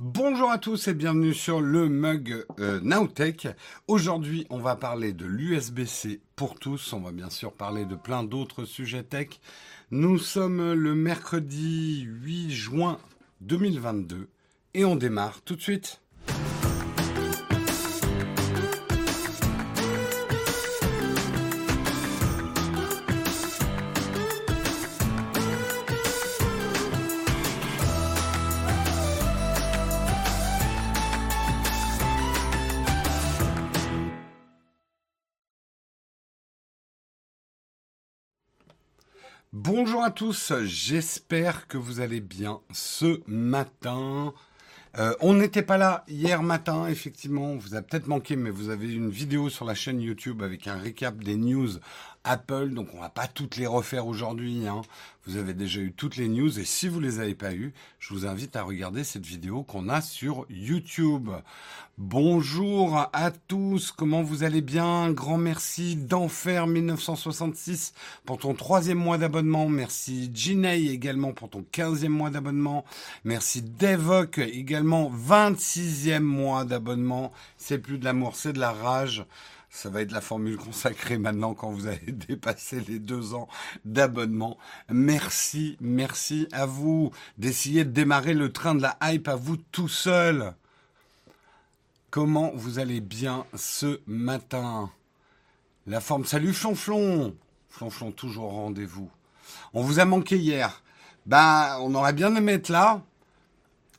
Bonjour à tous et bienvenue sur le mug euh, Nowtech. Aujourd'hui, on va parler de l'USB-C pour tous. On va bien sûr parler de plein d'autres sujets tech. Nous sommes le mercredi 8 juin 2022 et on démarre tout de suite. Bonjour à tous, j'espère que vous allez bien ce matin. Euh, on n'était pas là hier matin, effectivement, vous a peut-être manqué, mais vous avez une vidéo sur la chaîne YouTube avec un récap des news Apple, donc on va pas toutes les refaire aujourd'hui. Hein. Vous avez déjà eu toutes les news et si vous les avez pas eues, je vous invite à regarder cette vidéo qu'on a sur YouTube. Bonjour à tous, comment vous allez bien? Grand merci d'Enfer 1966 pour ton troisième mois d'abonnement. Merci Ginei également pour ton quinzième mois d'abonnement. Merci Devoc également 26e mois d'abonnement. C'est plus de l'amour, c'est de la rage. Ça va être la formule consacrée maintenant quand vous avez dépassé les deux ans d'abonnement. Merci, merci à vous d'essayer de démarrer le train de la hype à vous tout seul. Comment vous allez bien ce matin? La forme, salut Flonflon Flonflon toujours rendez-vous. On vous a manqué hier. Ben, on aurait bien aimé être là.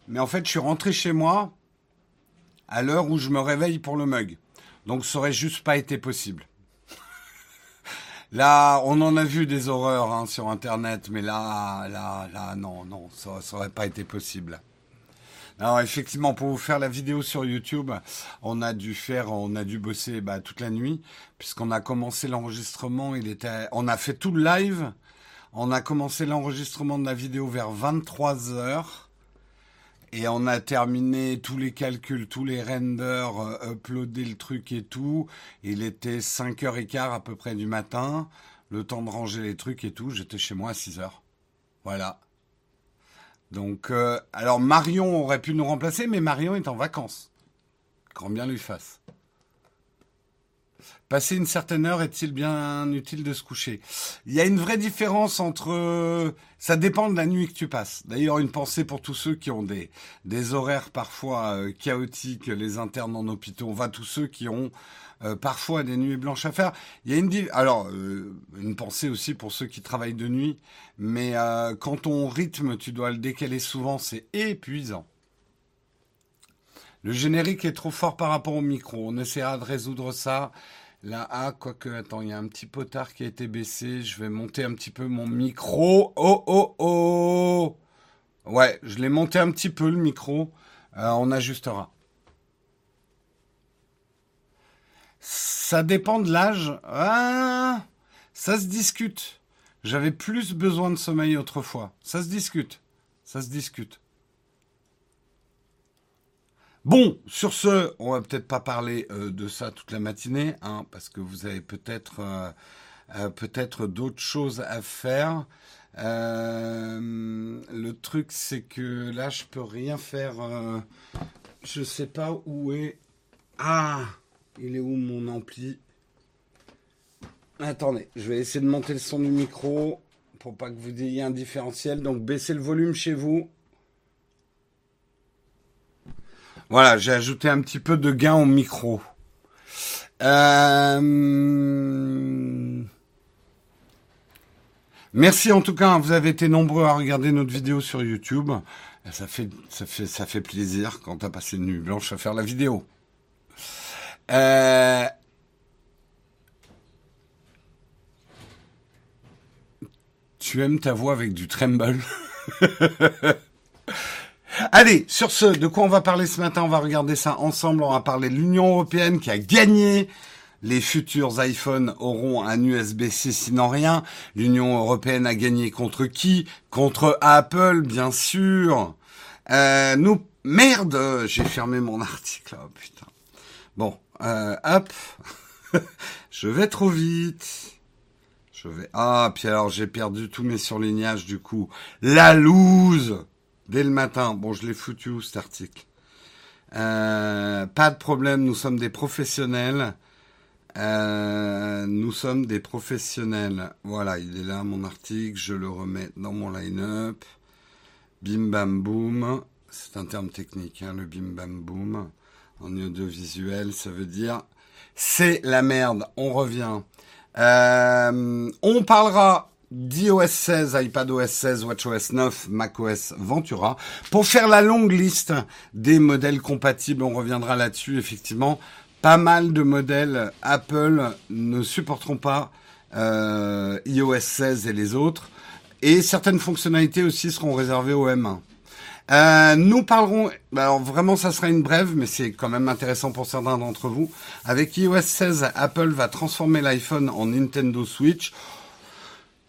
Mais en fait, je suis rentré chez moi à l'heure où je me réveille pour le mug. Donc ça aurait juste pas été possible. Là, on en a vu des horreurs hein, sur Internet, mais là, là, là, non, non, ça, ça aurait pas été possible. Alors effectivement, pour vous faire la vidéo sur YouTube, on a dû faire, on a dû bosser bah, toute la nuit, puisqu'on a commencé l'enregistrement. Il était, on a fait tout le live. On a commencé l'enregistrement de la vidéo vers 23 heures. Et on a terminé tous les calculs, tous les renders, euh, uploadé le truc et tout. Il était 5h15 à peu près du matin. Le temps de ranger les trucs et tout. J'étais chez moi à 6h. Voilà. Donc, euh, alors Marion aurait pu nous remplacer, mais Marion est en vacances. Grand bien lui fasse. Passer une certaine heure est-il bien utile de se coucher? Il y a une vraie différence entre... Ça dépend de la nuit que tu passes. D'ailleurs, une pensée pour tous ceux qui ont des, des horaires parfois euh, chaotiques, les internes en hôpitaux. On va tous ceux qui ont euh, parfois des nuits blanches à faire. Il y a une... Alors, euh, une pensée aussi pour ceux qui travaillent de nuit. Mais quand ton rythme, tu dois le décaler souvent, c'est épuisant. Le générique est trop fort par rapport au micro. On essaiera de résoudre ça. Là, ah, quoique, attends, il y a un petit potard qui a été baissé. Je vais monter un petit peu mon micro. Oh, oh, oh Ouais, je l'ai monté un petit peu, le micro. Euh, on ajustera. Ça dépend de l'âge. Ah, ça se discute. J'avais plus besoin de sommeil autrefois. Ça se discute. Ça se discute. Bon, sur ce, on va peut-être pas parler euh, de ça toute la matinée, hein, parce que vous avez peut-être euh, euh, d'autres choses à faire. le truc, c'est que là, je peux rien faire. je sais pas où est. Ah, il est où mon ampli? Attendez, je vais essayer de monter le son du micro pour pas que vous ayez un différentiel. Donc, baissez le volume chez vous. Voilà, j'ai ajouté un petit peu de gain au micro. Euh, merci en tout cas, vous avez été nombreux à regarder notre vidéo sur YouTube. Ça fait, ça fait, ça fait plaisir quand t'as passé une nuit blanche à faire la vidéo. Euh, tu aimes ta voix avec du tremble? Allez, sur ce, de quoi on va parler ce matin On va regarder ça ensemble. On va parler de l'Union européenne qui a gagné. Les futurs iPhones auront un USB-C sinon rien. L'Union européenne a gagné contre qui? Contre Apple, bien sûr. Euh, nous, merde, j'ai fermé mon article. Oh, putain. Bon, euh, hop. je vais trop vite. Je vais. Ah, puis alors j'ai perdu tous mes surlignages du coup. La loose dès le matin. Bon, je l'ai foutu où cet article Euh, pas de problème, nous sommes des professionnels. Euh, nous sommes des professionnels. Voilà, il est là mon article, je le remets dans mon line-up. Bim bam boom, c'est un terme technique, hein, le bim bam boom. En audiovisuel, ça veut dire c'est la merde. On revient. Euh, on parlera d'iOS 16, iPadOS 16, WatchOS 9, macOS Ventura. Pour faire la longue liste des modèles compatibles, on reviendra là-dessus. Effectivement, pas mal de modèles Apple ne supporteront pas euh, iOS 16 et les autres. Et certaines fonctionnalités aussi seront réservées au M1. Euh, nous parlerons, bah, alors vraiment ça sera une brève, mais c'est quand même intéressant pour certains d'entre vous. Avec iOS 16, Apple va transformer l'iPhone en Nintendo Switch.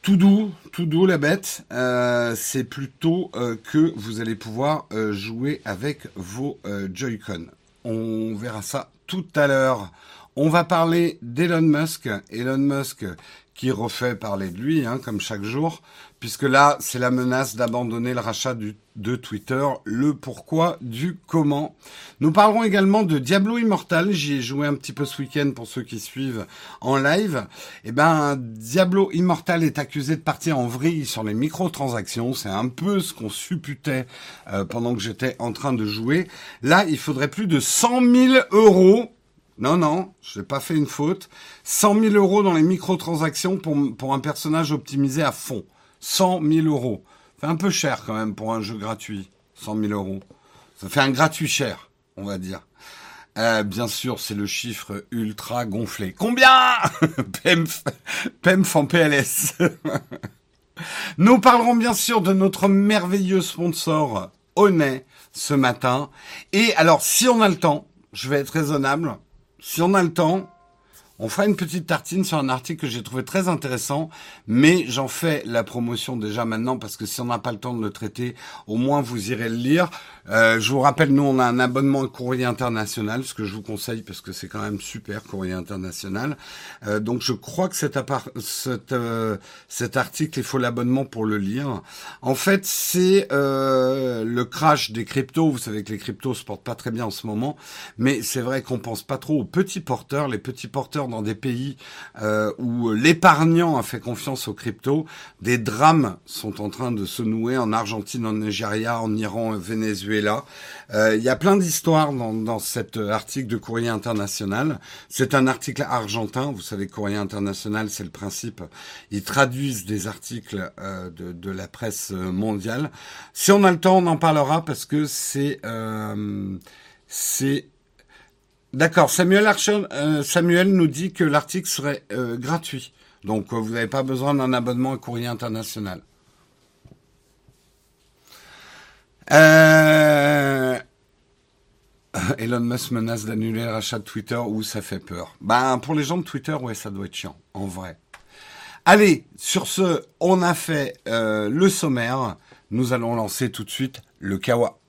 Tout doux, tout doux la bête. Euh, c'est plutôt euh, que vous allez pouvoir euh, jouer avec vos Joy-Con. On verra ça tout à l'heure. On va parler d'Elon Musk. Elon Musk qui refait parler de lui, hein, comme chaque jour, puisque là, c'est la menace d'abandonner le rachat du, de Twitter, le pourquoi du comment. Nous parlerons également de Diablo Immortal, j'y ai joué un petit peu ce week-end pour ceux qui suivent en live. Eh ben, Diablo Immortal est accusé de partir en vrille sur les microtransactions, c'est un peu ce qu'on supputait euh, pendant que j'étais en train de jouer. Là, il faudrait plus de 100 000 euros non, non, je n'ai pas fait une faute. 100 000 euros dans les microtransactions pour, pour un personnage optimisé à fond. 100 000 euros. C'est un peu cher quand même pour un jeu gratuit. 100 000 euros. Ça fait un gratuit cher, on va dire. Euh, bien sûr, c'est le chiffre ultra gonflé. Combien PEMF, PEMF en PLS. Nous parlerons bien sûr de notre merveilleux sponsor Honnête ce matin. Et alors, si on a le temps, je vais être raisonnable, si on a le temps, on fera une petite tartine sur un article que j'ai trouvé très intéressant, mais j'en fais la promotion déjà maintenant parce que si on n'a pas le temps de le traiter, au moins vous irez le lire. Euh, je vous rappelle, nous on a un abonnement à Courrier International, ce que je vous conseille parce que c'est quand même super Courrier International. Euh, donc je crois que cet, euh, cet article, il faut l'abonnement pour le lire. En fait, c'est le crash des cryptos. Vous savez que les cryptos se portent pas très bien en ce moment, mais c'est vrai qu'on pense pas trop aux petits porteurs. Les petits porteurs dans des pays euh, où l'épargnant a fait confiance aux cryptos, des drames sont en train de se nouer en Argentine, en Nigeria, en Iran, au Venezuela. Euh, il y a plein d'histoires dans, dans cet article de Courrier International. C'est un article argentin. Vous savez, Courrier International, c'est le principe. Ils traduisent des articles euh, de, de, la presse mondiale. Si on a le temps, on en parlera parce que c'est euh, c'est D'accord. Samuel euh, Samuel nous dit que l'article serait euh, gratuit. Donc, euh, vous n'avez pas besoin d'un abonnement à Courrier International. Elon Musk menace d'annuler le rachat de Twitter ou ça fait peur. Ben, pour les gens de Twitter, ouais, ça doit être chiant, en vrai. Allez, sur ce, on a fait le sommaire. Nous allons lancer tout de suite le Kawa.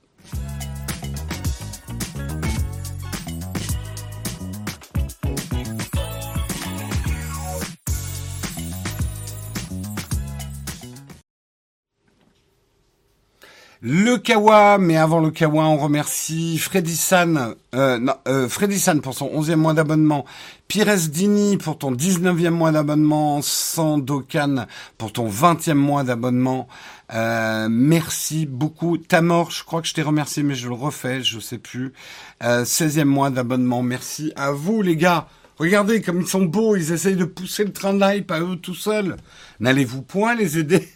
Le Kawa, mais avant le Kawa, on remercie Freddy San, euh, euh, Freddy San pour son 11e mois d'abonnement, Pires Dini pour ton 19e mois d'abonnement, Sandokan pour ton 20e mois d'abonnement. Euh, merci beaucoup. Tamor, je crois que je t'ai remercié, mais je le refais, je sais plus. Euh, 16e mois d'abonnement. Merci à vous, les gars. Regardez comme ils sont beaux, ils essayent de pousser le train de l'hype à eux tout seuls. N'allez-vous point les aider?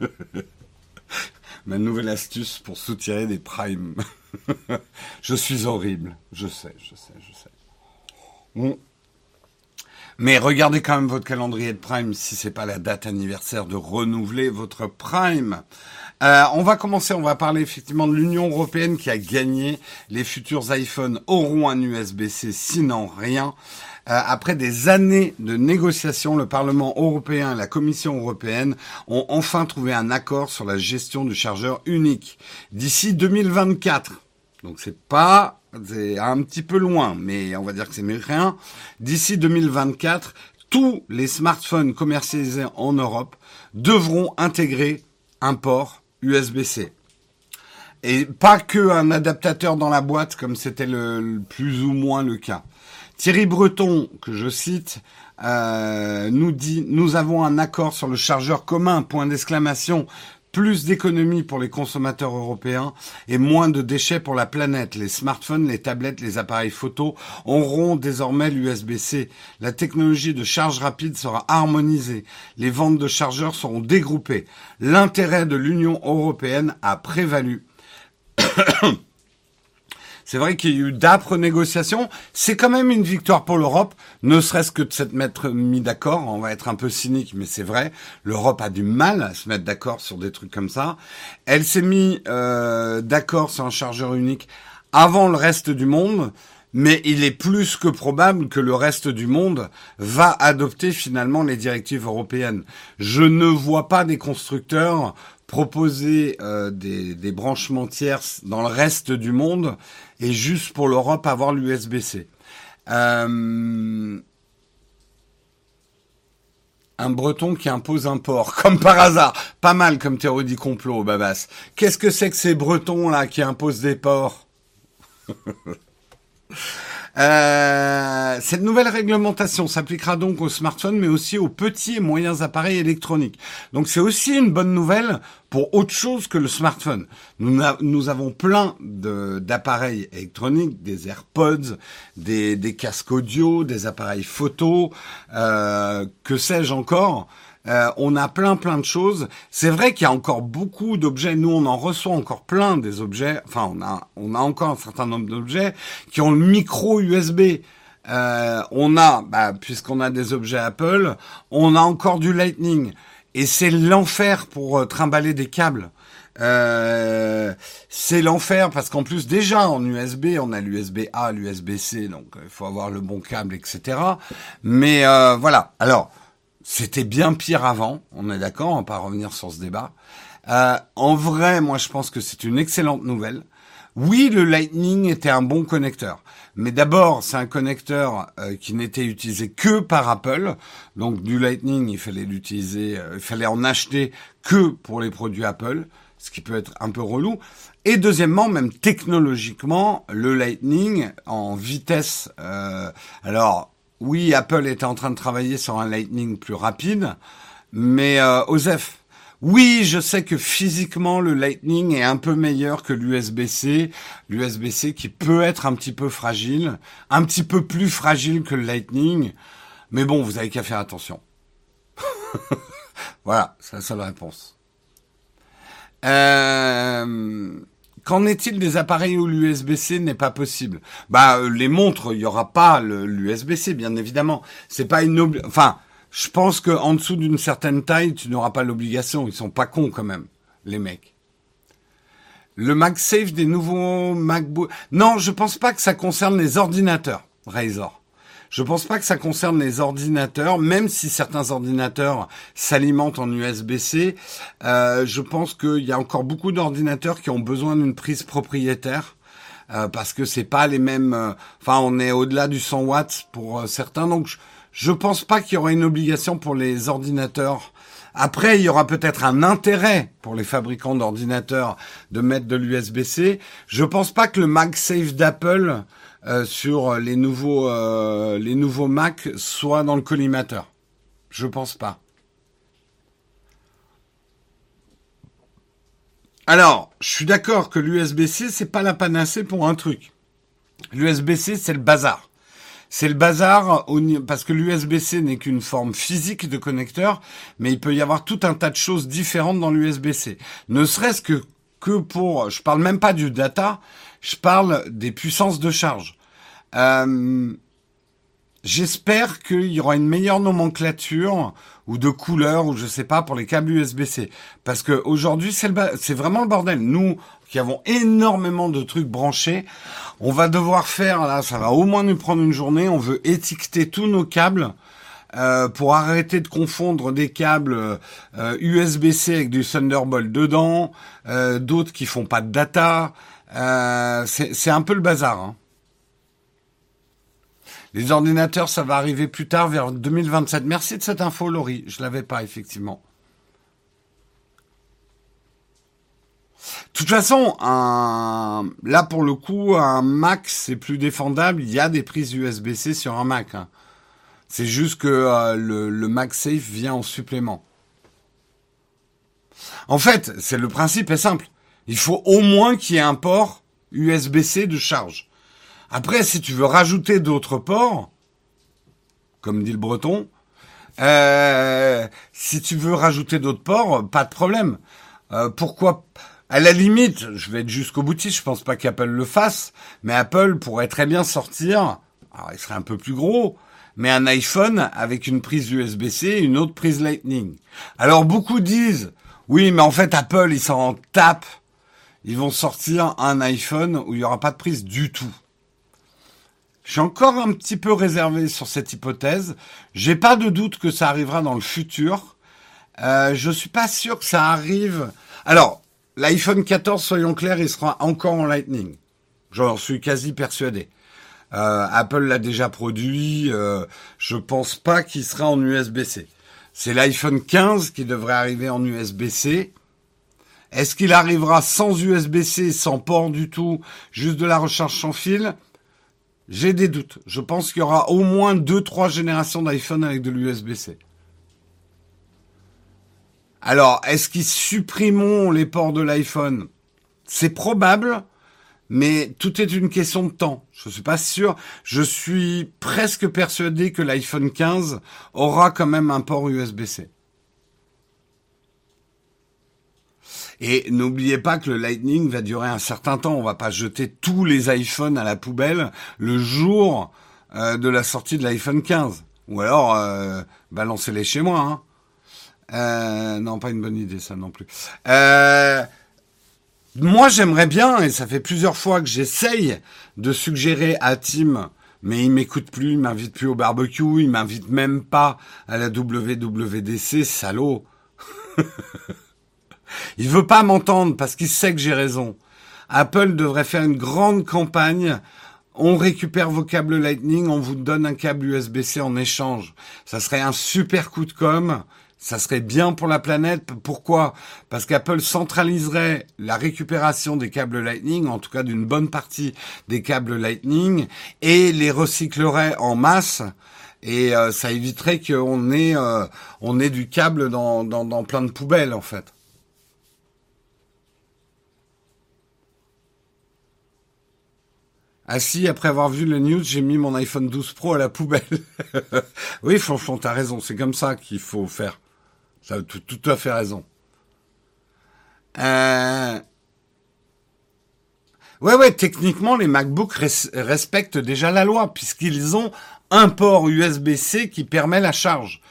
ma nouvelle astuce pour soutirer des primes. je suis horrible, je sais, je sais, je sais. Bon. Mais regardez quand même votre calendrier de Prime si c'est pas la date anniversaire de renouveler votre Prime. Euh, on va commencer, on va parler effectivement de l'Union européenne qui a gagné. Les futurs iPhones auront un USB-C, sinon rien. Euh, après des années de négociations, le Parlement européen et la Commission européenne ont enfin trouvé un accord sur la gestion du chargeur unique d'ici 2024. Donc c'est pas c'est un petit peu loin, mais on va dire que c'est mieux que rien. D'ici 2024, tous les smartphones commercialisés en Europe devront intégrer un port USB-C. Et pas que un adaptateur dans la boîte, comme c'était le, plus ou moins le cas. Thierry Breton, que je cite, euh, nous dit nous avons un accord sur le chargeur commun, point d'exclamation, plus d'économies pour les consommateurs européens et moins de déchets pour la planète. Les smartphones, les tablettes, les appareils photo auront désormais l'USB-C. La technologie de charge rapide sera harmonisée. Les ventes de chargeurs seront dégroupées. L'intérêt de l'Union européenne a prévalu. C'est vrai qu'il y a eu d'âpres négociations. C'est quand même une victoire pour l'Europe, ne serait-ce que de s'être mettre mis d'accord. On va être un peu cynique, mais c'est vrai. L'Europe a du mal à se mettre d'accord sur des trucs comme ça. Elle s'est mis euh, d'accord sur un chargeur unique avant le reste du monde. Mais il est plus que probable que le reste du monde va adopter finalement les directives européennes. Je ne vois pas des constructeurs proposer euh, des, branchements tierces dans le reste du monde et juste pour l'Europe avoir l'USB-C. Euh, un breton qui impose un port, comme par hasard. Pas mal comme théorie du complot, Babas. Qu'est-ce que c'est que ces bretons là qui imposent des ports? Euh, cette nouvelle réglementation s'appliquera donc aux smartphones, mais aussi aux petits et moyens appareils électroniques. Donc c'est aussi une bonne nouvelle pour autre chose que le smartphone. Nous, avons plein d'appareils électroniques, des AirPods, des, des, casques audio, des appareils photo, euh, que sais-je encore, euh, on a plein plein de choses. C'est vrai qu'il y a encore beaucoup d'objets. Nous, on en reçoit encore plein des objets. Enfin, on a on a encore un certain nombre d'objets qui ont le micro USB. Euh, on a, bah, puisqu'on a des objets Apple, on a encore du Lightning. Et c'est l'enfer pour euh, trimballer des câbles. c'est l'enfer parce qu'en plus déjà en USB on a l'USB A, l'USB C, donc il faut avoir le bon câble, etc. Mais voilà. Alors c'était bien pire avant, on est d'accord, on va pas revenir sur ce débat. Euh, en vrai, moi je pense que c'est une excellente nouvelle. Oui, le Lightning était un bon connecteur. Mais d'abord, c'est un connecteur euh, qui n'était utilisé que par Apple. Donc du Lightning, il fallait l'utiliser, euh, il fallait en acheter que pour les produits Apple, ce qui peut être un peu relou. Et deuxièmement, même technologiquement, le Lightning en vitesse. alors, oui, Apple était en train de travailler sur un Lightning plus rapide, mais euh, Osef, oui, je sais que physiquement le Lightning est un peu meilleur que l'USB-C, l'USB-C qui peut être un petit peu fragile, un petit peu plus fragile que le Lightning, mais bon, vous avez qu'à faire attention. voilà, c'est la seule réponse. Euh... Qu'en est-il des appareils où l'USB-C n'est pas possible? Bah euh, les montres, il y aura pas l'USB-C bien évidemment. C'est pas une obli enfin, je pense que en dessous d'une certaine taille, tu n'auras pas l'obligation, ils sont pas cons quand même les mecs. Le MagSafe des nouveaux MacBook Non, je pense pas que ça concerne les ordinateurs Razer. Je pense pas que ça concerne les ordinateurs, même si certains ordinateurs s'alimentent en USB-C. Euh, je pense qu'il y a encore beaucoup d'ordinateurs qui ont besoin d'une prise propriétaire. Euh, parce que c'est pas les mêmes. Euh, enfin, on est au-delà du 100 watts pour certains, donc je, je pense pas qu'il y aura une obligation pour les ordinateurs. Après, il y aura peut-être un intérêt pour les fabricants d'ordinateurs de mettre de l'USB-C. Je pense pas que le MagSafe d'Apple euh, sur les nouveaux euh, les nouveaux Mac soit dans le collimateur. Je pense pas. Alors, je suis d'accord que l'USB-C c'est pas la panacée pour un truc. L'USB-C c'est le bazar. C'est le bazar parce que l'USB-C n'est qu'une forme physique de connecteur, mais il peut y avoir tout un tas de choses différentes dans l'USB-C. Ne serait-ce que que pour, je parle même pas du data, je parle des puissances de charge. Euh, J'espère qu'il y aura une meilleure nomenclature ou de couleur ou je sais pas pour les câbles USB-C parce que aujourd'hui c'est c'est vraiment le bordel. Nous qui avons énormément de trucs branchés, on va devoir faire là, ça va au moins nous prendre une journée. On veut étiqueter tous nos câbles. Euh, pour arrêter de confondre des câbles euh, USB-C avec du Thunderbolt dedans, euh, d'autres qui font pas de data, euh, c'est un peu le bazar. Hein. Les ordinateurs, ça va arriver plus tard, vers 2027. Merci de cette info, Laurie. Je l'avais pas, effectivement. toute façon, là pour le coup, un Mac c'est plus défendable. Il y a des prises USB-C sur un Mac. Hein. C'est juste que euh, le, le MagSafe vient en supplément. En fait, c'est le principe est simple. Il faut au moins qu'il y ait un port USB-C de charge. Après, si tu veux rajouter d'autres ports, comme dit le breton, euh, si tu veux rajouter d'autres ports, pas de problème. Euh, pourquoi À la limite, je vais être jusqu'au boutiste, je pense pas qu'Apple le fasse, mais Apple pourrait très bien sortir, alors il serait un peu plus gros, mais un iPhone avec une prise USB-C et une autre prise Lightning. Alors beaucoup disent, oui, mais en fait Apple, ils s'en tapent. Ils vont sortir un iPhone où il n'y aura pas de prise du tout. Je suis encore un petit peu réservé sur cette hypothèse. J'ai pas de doute que ça arrivera dans le futur. Euh, je suis pas sûr que ça arrive. Alors, l'iPhone 14, soyons clairs, il sera encore en Lightning. J'en suis quasi persuadé. Euh, Apple l'a déjà produit. Euh, je pense pas qu'il sera en USB-C. C'est l'iPhone 15 qui devrait arriver en USB-C. Est-ce qu'il arrivera sans USB-C, sans port du tout, juste de la recharge sans fil? J'ai des doutes. Je pense qu'il y aura au moins deux, trois générations d'iPhone avec de l'USB-C. Alors, est-ce qu'ils supprimeront les ports de l'iPhone? C'est probable, mais tout est une question de temps. Je ne suis pas sûr. Je suis presque persuadé que l'iPhone 15 aura quand même un port USB-C. Et n'oubliez pas que le Lightning va durer un certain temps. On va pas jeter tous les iPhones à la poubelle le jour euh, de la sortie de l'iPhone 15. Ou alors, euh, balancez-les chez moi. Hein. Euh, non, pas une bonne idée ça non plus. moi, j'aimerais bien, et ça fait plusieurs fois que j'essaye de suggérer à Tim, mais il m'écoute plus, il m'invite plus au barbecue, il m'invite même pas à la WWDC, salaud. Il veut pas m'entendre parce qu'il sait que j'ai raison. Apple devrait faire une grande campagne. On récupère vos câbles Lightning, on vous donne un câble USB-C en échange. Ça serait un super coup de com. Ça serait bien pour la planète. Pourquoi? Parce qu'Apple centraliserait la récupération des câbles Lightning, en tout cas d'une bonne partie des câbles Lightning, et les recyclerait en masse. Et euh, ça éviterait qu'on ait, euh, on ait du câble dans, dans, dans plein de poubelles, en fait. Ah si, après avoir vu le news, j'ai mis mon iPhone 12 Pro à la poubelle. oui, franchement, t'as raison. C'est comme ça qu'il faut faire. T'as tout, tout à fait raison. Euh... Ouais, ouais, techniquement, les MacBooks respectent déjà la loi, puisqu'ils ont un port USB-C qui permet la charge.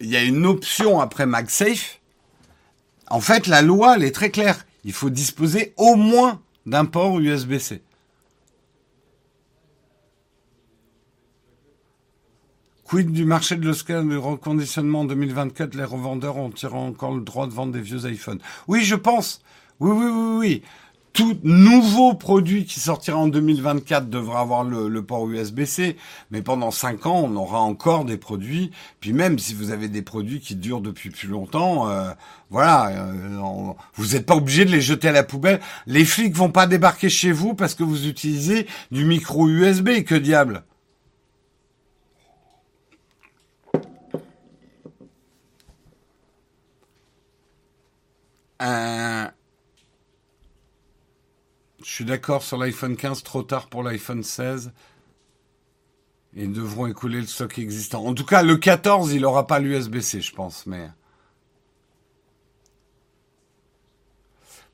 Il y a une option après MagSafe. En fait, la loi, elle est très claire. Il faut disposer au moins d'un port USB-C. Quid du marché de l'Oscar de reconditionnement en 2024 Les revendeurs ont tiré encore le droit de vendre des vieux iPhones. Oui, je pense. Oui, oui, oui, oui. Tout nouveau produit qui sortira en 2024 devra avoir le, port USB-C, mais pendant 5 ans, on aura encore des produits. Puis même si vous avez des produits qui durent depuis plus longtemps, euh, voilà, euh, vous n'êtes pas obligé de les jeter à la poubelle. Les flics vont pas débarquer chez vous parce que vous utilisez du micro USB. Que diable Euh, je suis d'accord sur l'iPhone 15, trop tard pour l'iPhone 16. Ils devront écouler le stock existant. En tout cas, le 14, il n'aura pas l'USB-C, je pense. Mais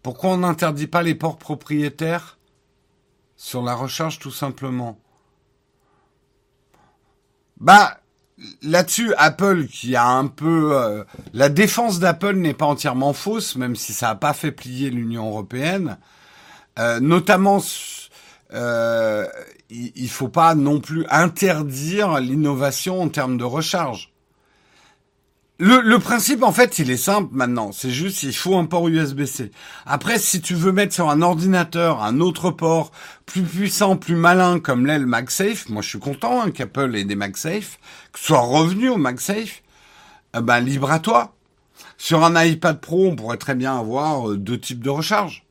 pourquoi on n'interdit pas les ports propriétaires sur la recharge, tout simplement? Bah, là-dessus, Apple qui a un peu... Euh, la défense d'Apple n'est pas entièrement fausse, même si ça n'a pas fait plier l'Union européenne. Euh, notamment, euh, il ne faut pas non plus interdire l'innovation en termes de recharge. Le, principe, en fait, il est simple maintenant. C'est juste, il faut un port USB-C. Après, si tu veux mettre sur un ordinateur un autre port plus puissant, plus malin, comme l'aile MagSafe, moi je suis content hein, qu'Apple ait des MagSafe, que soit revenu au MagSafe, eh ben libre à toi. Sur un iPad Pro, on pourrait très bien avoir euh, deux types de recharge.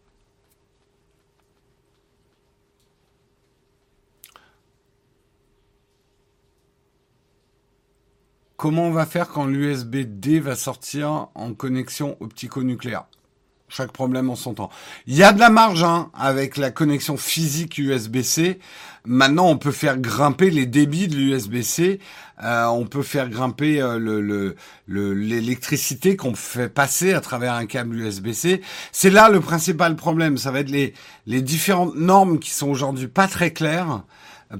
Comment on va faire quand l'USB-D va sortir en connexion optico-nucléaire? Chaque problème en son temps. Il y a de la marge hein, avec la connexion physique USB-C. Maintenant, on peut faire grimper les débits de l'USB-C. Euh, on peut faire grimper euh, le, l'électricité qu'on fait passer à travers un câble USB-C. C'est là le principal problème. Ça va être les, les différentes normes qui sont aujourd'hui pas très claires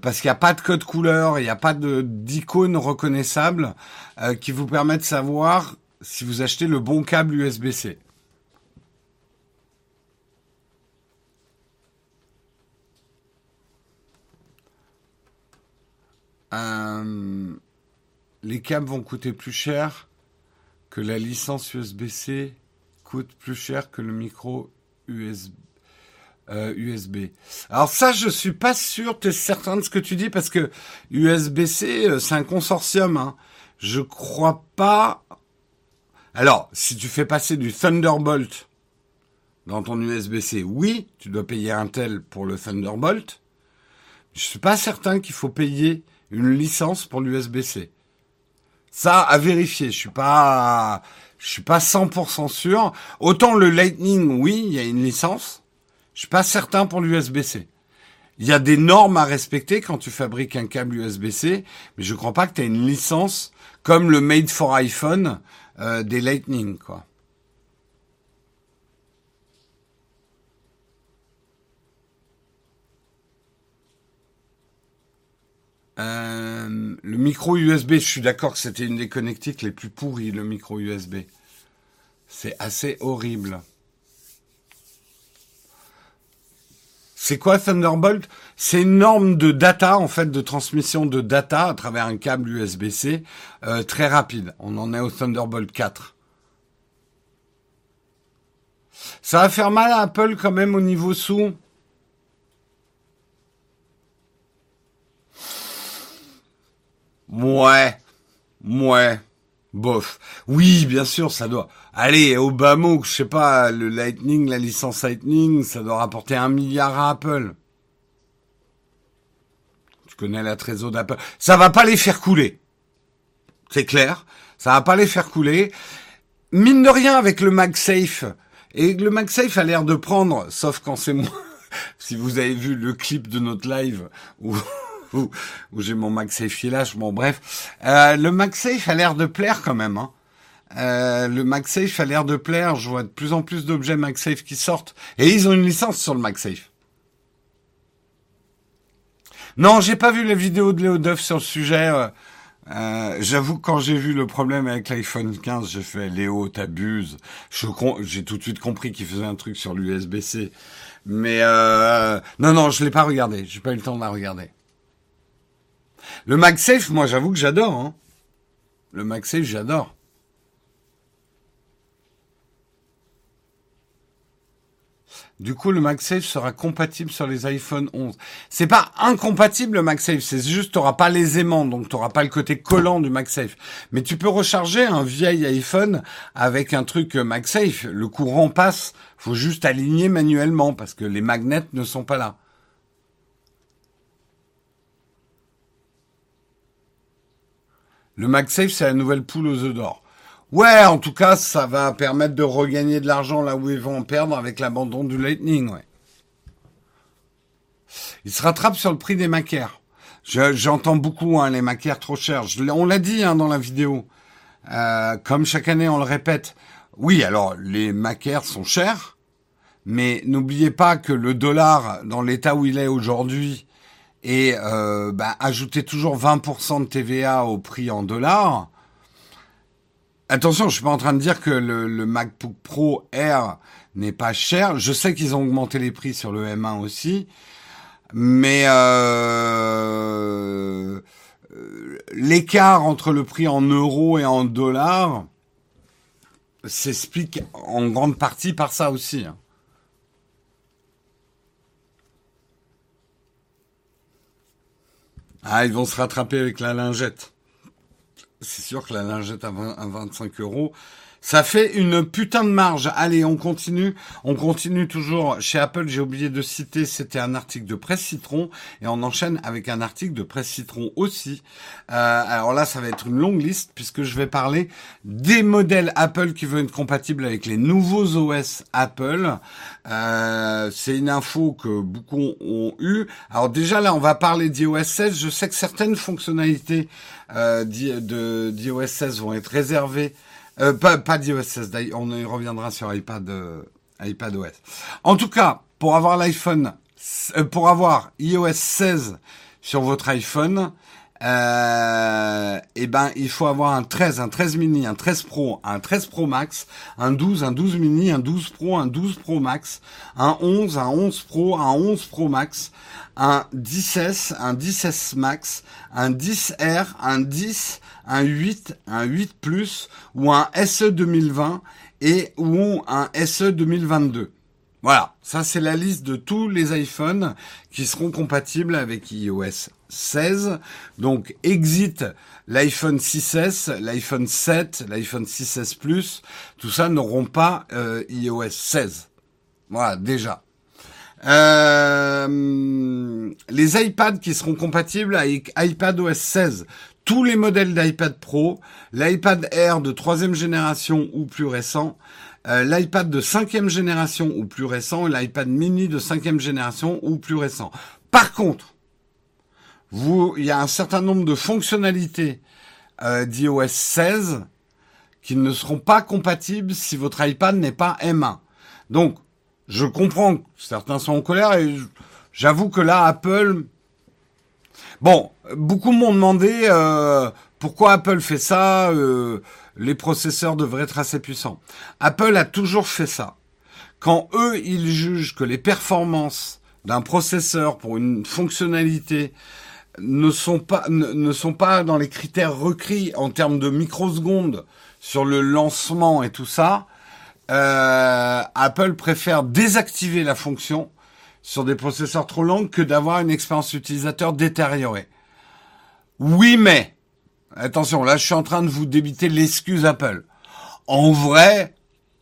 parce qu'il n'y a pas de code couleur, il n'y a pas d'icône reconnaissable euh, qui vous permet de savoir si vous achetez le bon câble USB-C. Euh, les câbles vont coûter plus cher que la licence USB-C coûte plus cher que le micro USB. USB. Euh, Alors ça, je suis pas sûr, tu es certain de ce que tu dis parce que USB-C, euh, c'est un consortium. Hein. Je crois pas. Alors, si tu fais passer du Thunderbolt dans ton USB-C, oui, tu dois payer un tel pour le Thunderbolt. Je suis pas certain qu'il faut payer une licence pour l'USB-C. Ça, à vérifier. Je suis pas, je suis pas 100% sûr. Autant le Lightning, oui, il y a une licence. Je suis pas certain pour l'USB-C. Il y a des normes à respecter quand tu fabriques un câble USB-C, mais je crois pas que tu as une licence comme le Made for iPhone euh, des Lightning. Euh, le micro USB, je suis d'accord que c'était une des connectiques les plus pourries, le micro USB. C'est assez horrible. C'est quoi Thunderbolt? C'est une norme de data, en fait, de transmission de data à travers un câble USB-C euh, très rapide. On en est au Thunderbolt 4. Ça va faire mal à Apple quand même au niveau sous. Ouais. Ouais. Bof. Oui, bien sûr, ça doit. Allez, au bas mot, je sais pas, le Lightning, la licence Lightning, ça doit rapporter un milliard à Apple. Tu connais la trésor d'Apple. Ça va pas les faire couler. C'est clair. Ça va pas les faire couler. Mine de rien avec le MagSafe. Et le MagSafe a l'air de prendre, sauf quand c'est moi. si vous avez vu le clip de notre live où où, j'ai mon MagSafe filage. Bon, bref, euh, le MagSafe a l'air de plaire quand même. Hein. Euh, le MagSafe a l'air de plaire. Je vois de plus en plus d'objets MagSafe qui sortent. Et ils ont une licence sur le MagSafe. Non, j'ai pas vu la vidéo de Léo Duff sur le sujet. Euh, euh J'avoue quand j'ai vu le problème avec l'iPhone 15, j'ai fait Léo, t'abuses. J'ai tout de suite compris qu'il faisait un truc sur l'USB-C. Mais euh, non, non, je l'ai pas regardé. J'ai pas eu le temps de la regarder. Le MagSafe, moi j'avoue que j'adore. Hein. Le MagSafe, j'adore. Du coup, le MagSafe sera compatible sur les iPhone 11. C'est pas incompatible le MagSafe, c'est juste tu n'auras pas les aimants, donc tu n'auras pas le côté collant du MagSafe. Mais tu peux recharger un vieil iPhone avec un truc MagSafe. Le courant passe, faut juste aligner manuellement parce que les magnets ne sont pas là. Le MagSafe, c'est la nouvelle poule aux œufs d'or. Ouais, en tout cas, ça va permettre de regagner de l'argent là où ils vont en perdre avec l'abandon du Lightning, ouais. Il se rattrape sur le prix des macaires. J'entends beaucoup hein, les macaires trop chers. on l'a dit hein, dans la vidéo. Euh, comme chaque année, on le répète. Oui, alors les macaires sont chers, mais n'oubliez pas que le dollar, dans l'état où il est aujourd'hui, et euh, bah, ajouter toujours 20% de TVA au prix en dollars. Attention, je suis pas en train de dire que le, le MacBook Pro Air n'est pas cher. Je sais qu'ils ont augmenté les prix sur le M1 aussi, mais euh, l'écart entre le prix en euros et en dollars s'explique en grande partie par ça aussi. Hein. Ah, ils vont se rattraper avec la lingette. C'est sûr que la lingette à, 25 euros, Ça fait une putain de marge. Allez, on continue. On continue toujours. Chez Apple, j'ai oublié de citer, c'était un article de Presse Citron. Et on enchaîne avec un article de Presse Citron aussi. Euh, alors là, ça va être une longue liste puisque je vais parler des modèles Apple qui vont être compatibles avec les nouveaux OS Apple. Euh, c'est une info que beaucoup ont eu. Alors déjà là, on va parler d'iOS 16. Je sais que certaines fonctionnalités euh, d'iOS 16 vont être réservées euh, pas, pas d'iOS 16, on y reviendra sur iPad, euh, iPad OS. En tout cas, pour avoir l'iPhone, euh, pour avoir iOS 16 sur votre iPhone, euh, eh ben, il faut avoir un 13, un 13 mini, un 13 Pro, un 13 Pro Max, un 12, un 12 mini, un 12 Pro, un 12 Pro Max, un 11, un 11 Pro, un 11 Pro Max, un 10S, un 10S Max, un 10R, un 10, un 8, un 8 Plus ou un SE 2020 et ou un SE 2022. Voilà, ça c'est la liste de tous les iPhones qui seront compatibles avec iOS 16. Donc exit l'iPhone 6S, l'iPhone 7, l'iPhone 6S Plus, tout ça n'auront pas euh, iOS 16. Voilà, déjà. Euh, les iPads qui seront compatibles avec iPadOS 16, tous les modèles d'iPad Pro, l'iPad Air de troisième génération ou plus récent, euh, l'iPad de cinquième génération ou plus récent et l'iPad mini de cinquième génération ou plus récent. Par contre, il y a un certain nombre de fonctionnalités euh, d'iOS 16 qui ne seront pas compatibles si votre iPad n'est pas M1. Donc, je comprends que certains sont en colère et j'avoue que là, Apple Bon, beaucoup m'ont demandé euh, pourquoi Apple fait ça. Euh, les processeurs devraient être assez puissants. Apple a toujours fait ça. Quand eux, ils jugent que les performances d'un processeur pour une fonctionnalité ne sont pas dans les critères requis en termes de microsecondes sur le lancement et tout ça, euh, Apple préfère désactiver la fonction sur des processeurs trop longs que d'avoir une expérience utilisateur détériorée. Oui, mais, attention, là je suis en train de vous débiter l'excuse Apple. En vrai,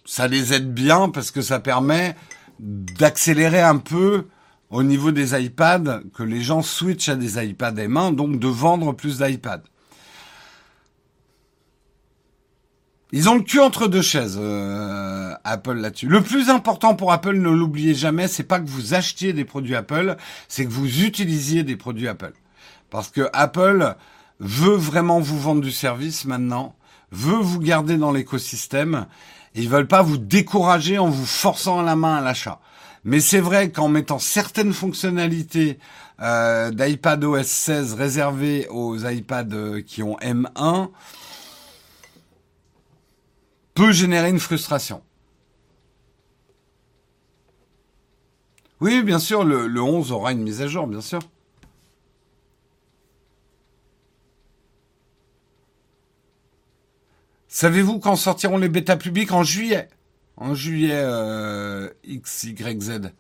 ça les aide bien parce que ça permet d'accélérer un peu au niveau des iPads, que les gens switchent à des iPads M1, donc de vendre plus d'iPads. Ils ont le cul entre deux chaises, euh, Apple là-dessus. Le plus important pour Apple, ne l'oubliez jamais, c'est pas que vous achetiez des produits Apple, c'est que vous utilisiez des produits Apple. Parce que Apple veut vraiment vous vendre du service maintenant, veut vous garder dans l'écosystème, ils veulent pas vous décourager en vous forçant la main à l'achat. Mais c'est vrai qu'en mettant certaines fonctionnalités euh, d'iPad OS 16 réservées aux iPads euh, qui ont M1, peut générer une frustration. Oui, bien sûr, le, 11 aura une mise à jour, bien sûr. Savez-vous quand sortiront les bêtas publics? En juillet. En juillet euh, XYZ.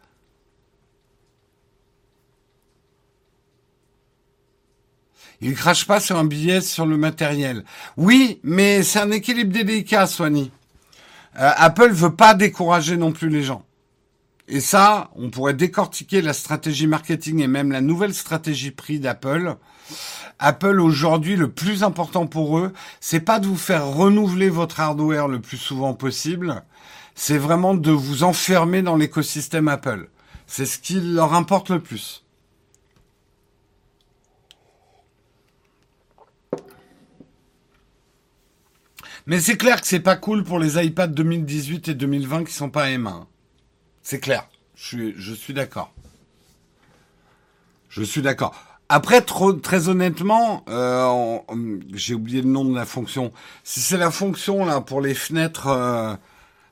Il crache pas sur un billet sur le matériel. Oui, mais c'est un équilibre délicat, Soigny. Euh, Apple veut pas décourager non plus les gens. Et ça, on pourrait décortiquer la stratégie marketing et même la nouvelle stratégie prix d'Apple. Apple aujourd'hui, le plus important pour eux, c'est pas de vous faire renouveler votre hardware le plus souvent possible, c'est vraiment de vous enfermer dans l'écosystème Apple. C'est ce qui leur importe le plus. Mais c'est clair que c'est pas cool pour les iPads 2018 et 2020 qui sont pas M1. C'est clair. Je suis, d'accord. Je suis d'accord. Après, très honnêtement, euh, j'ai oublié le nom de la fonction. Si c'est la fonction là pour les fenêtres, euh,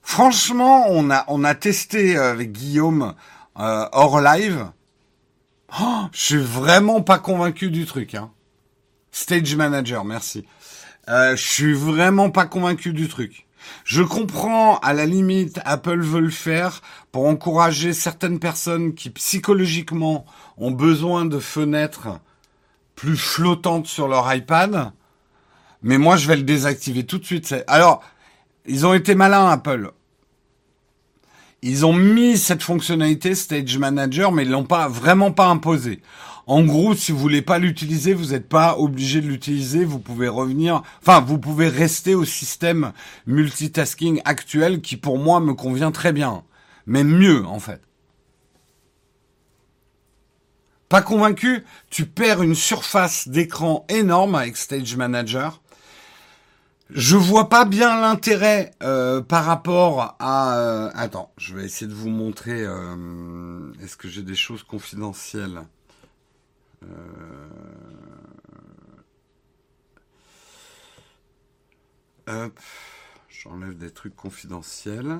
franchement, on a on a testé avec Guillaume euh, hors live. Oh, je suis vraiment pas convaincu du truc. Hein. Stage manager, merci. Euh, je suis vraiment pas convaincu du truc. Je comprends, à la limite, Apple veut le faire pour encourager certaines personnes qui psychologiquement ont besoin de fenêtres plus flottantes sur leur iPad. Mais moi, je vais le désactiver tout de suite. Alors, Ils ont été malins, Apple. Ils ont mis cette fonctionnalité Stage Manager, mais ils l'ont pas vraiment pas imposé. En gros, si vous voulez pas l'utiliser, vous n'êtes pas obligé de l'utiliser. Vous pouvez revenir, enfin, vous pouvez rester au système multitasking actuel qui, pour moi, me convient très bien, mais mieux en fait. Pas convaincu Tu perds une surface d'écran énorme avec Stage Manager. Je vois pas bien l'intérêt euh, par rapport à. Euh, attends, je vais essayer de vous montrer. Euh, est-ce que j'ai des choses confidentielles? Hop, j'enlève des trucs confidentiels.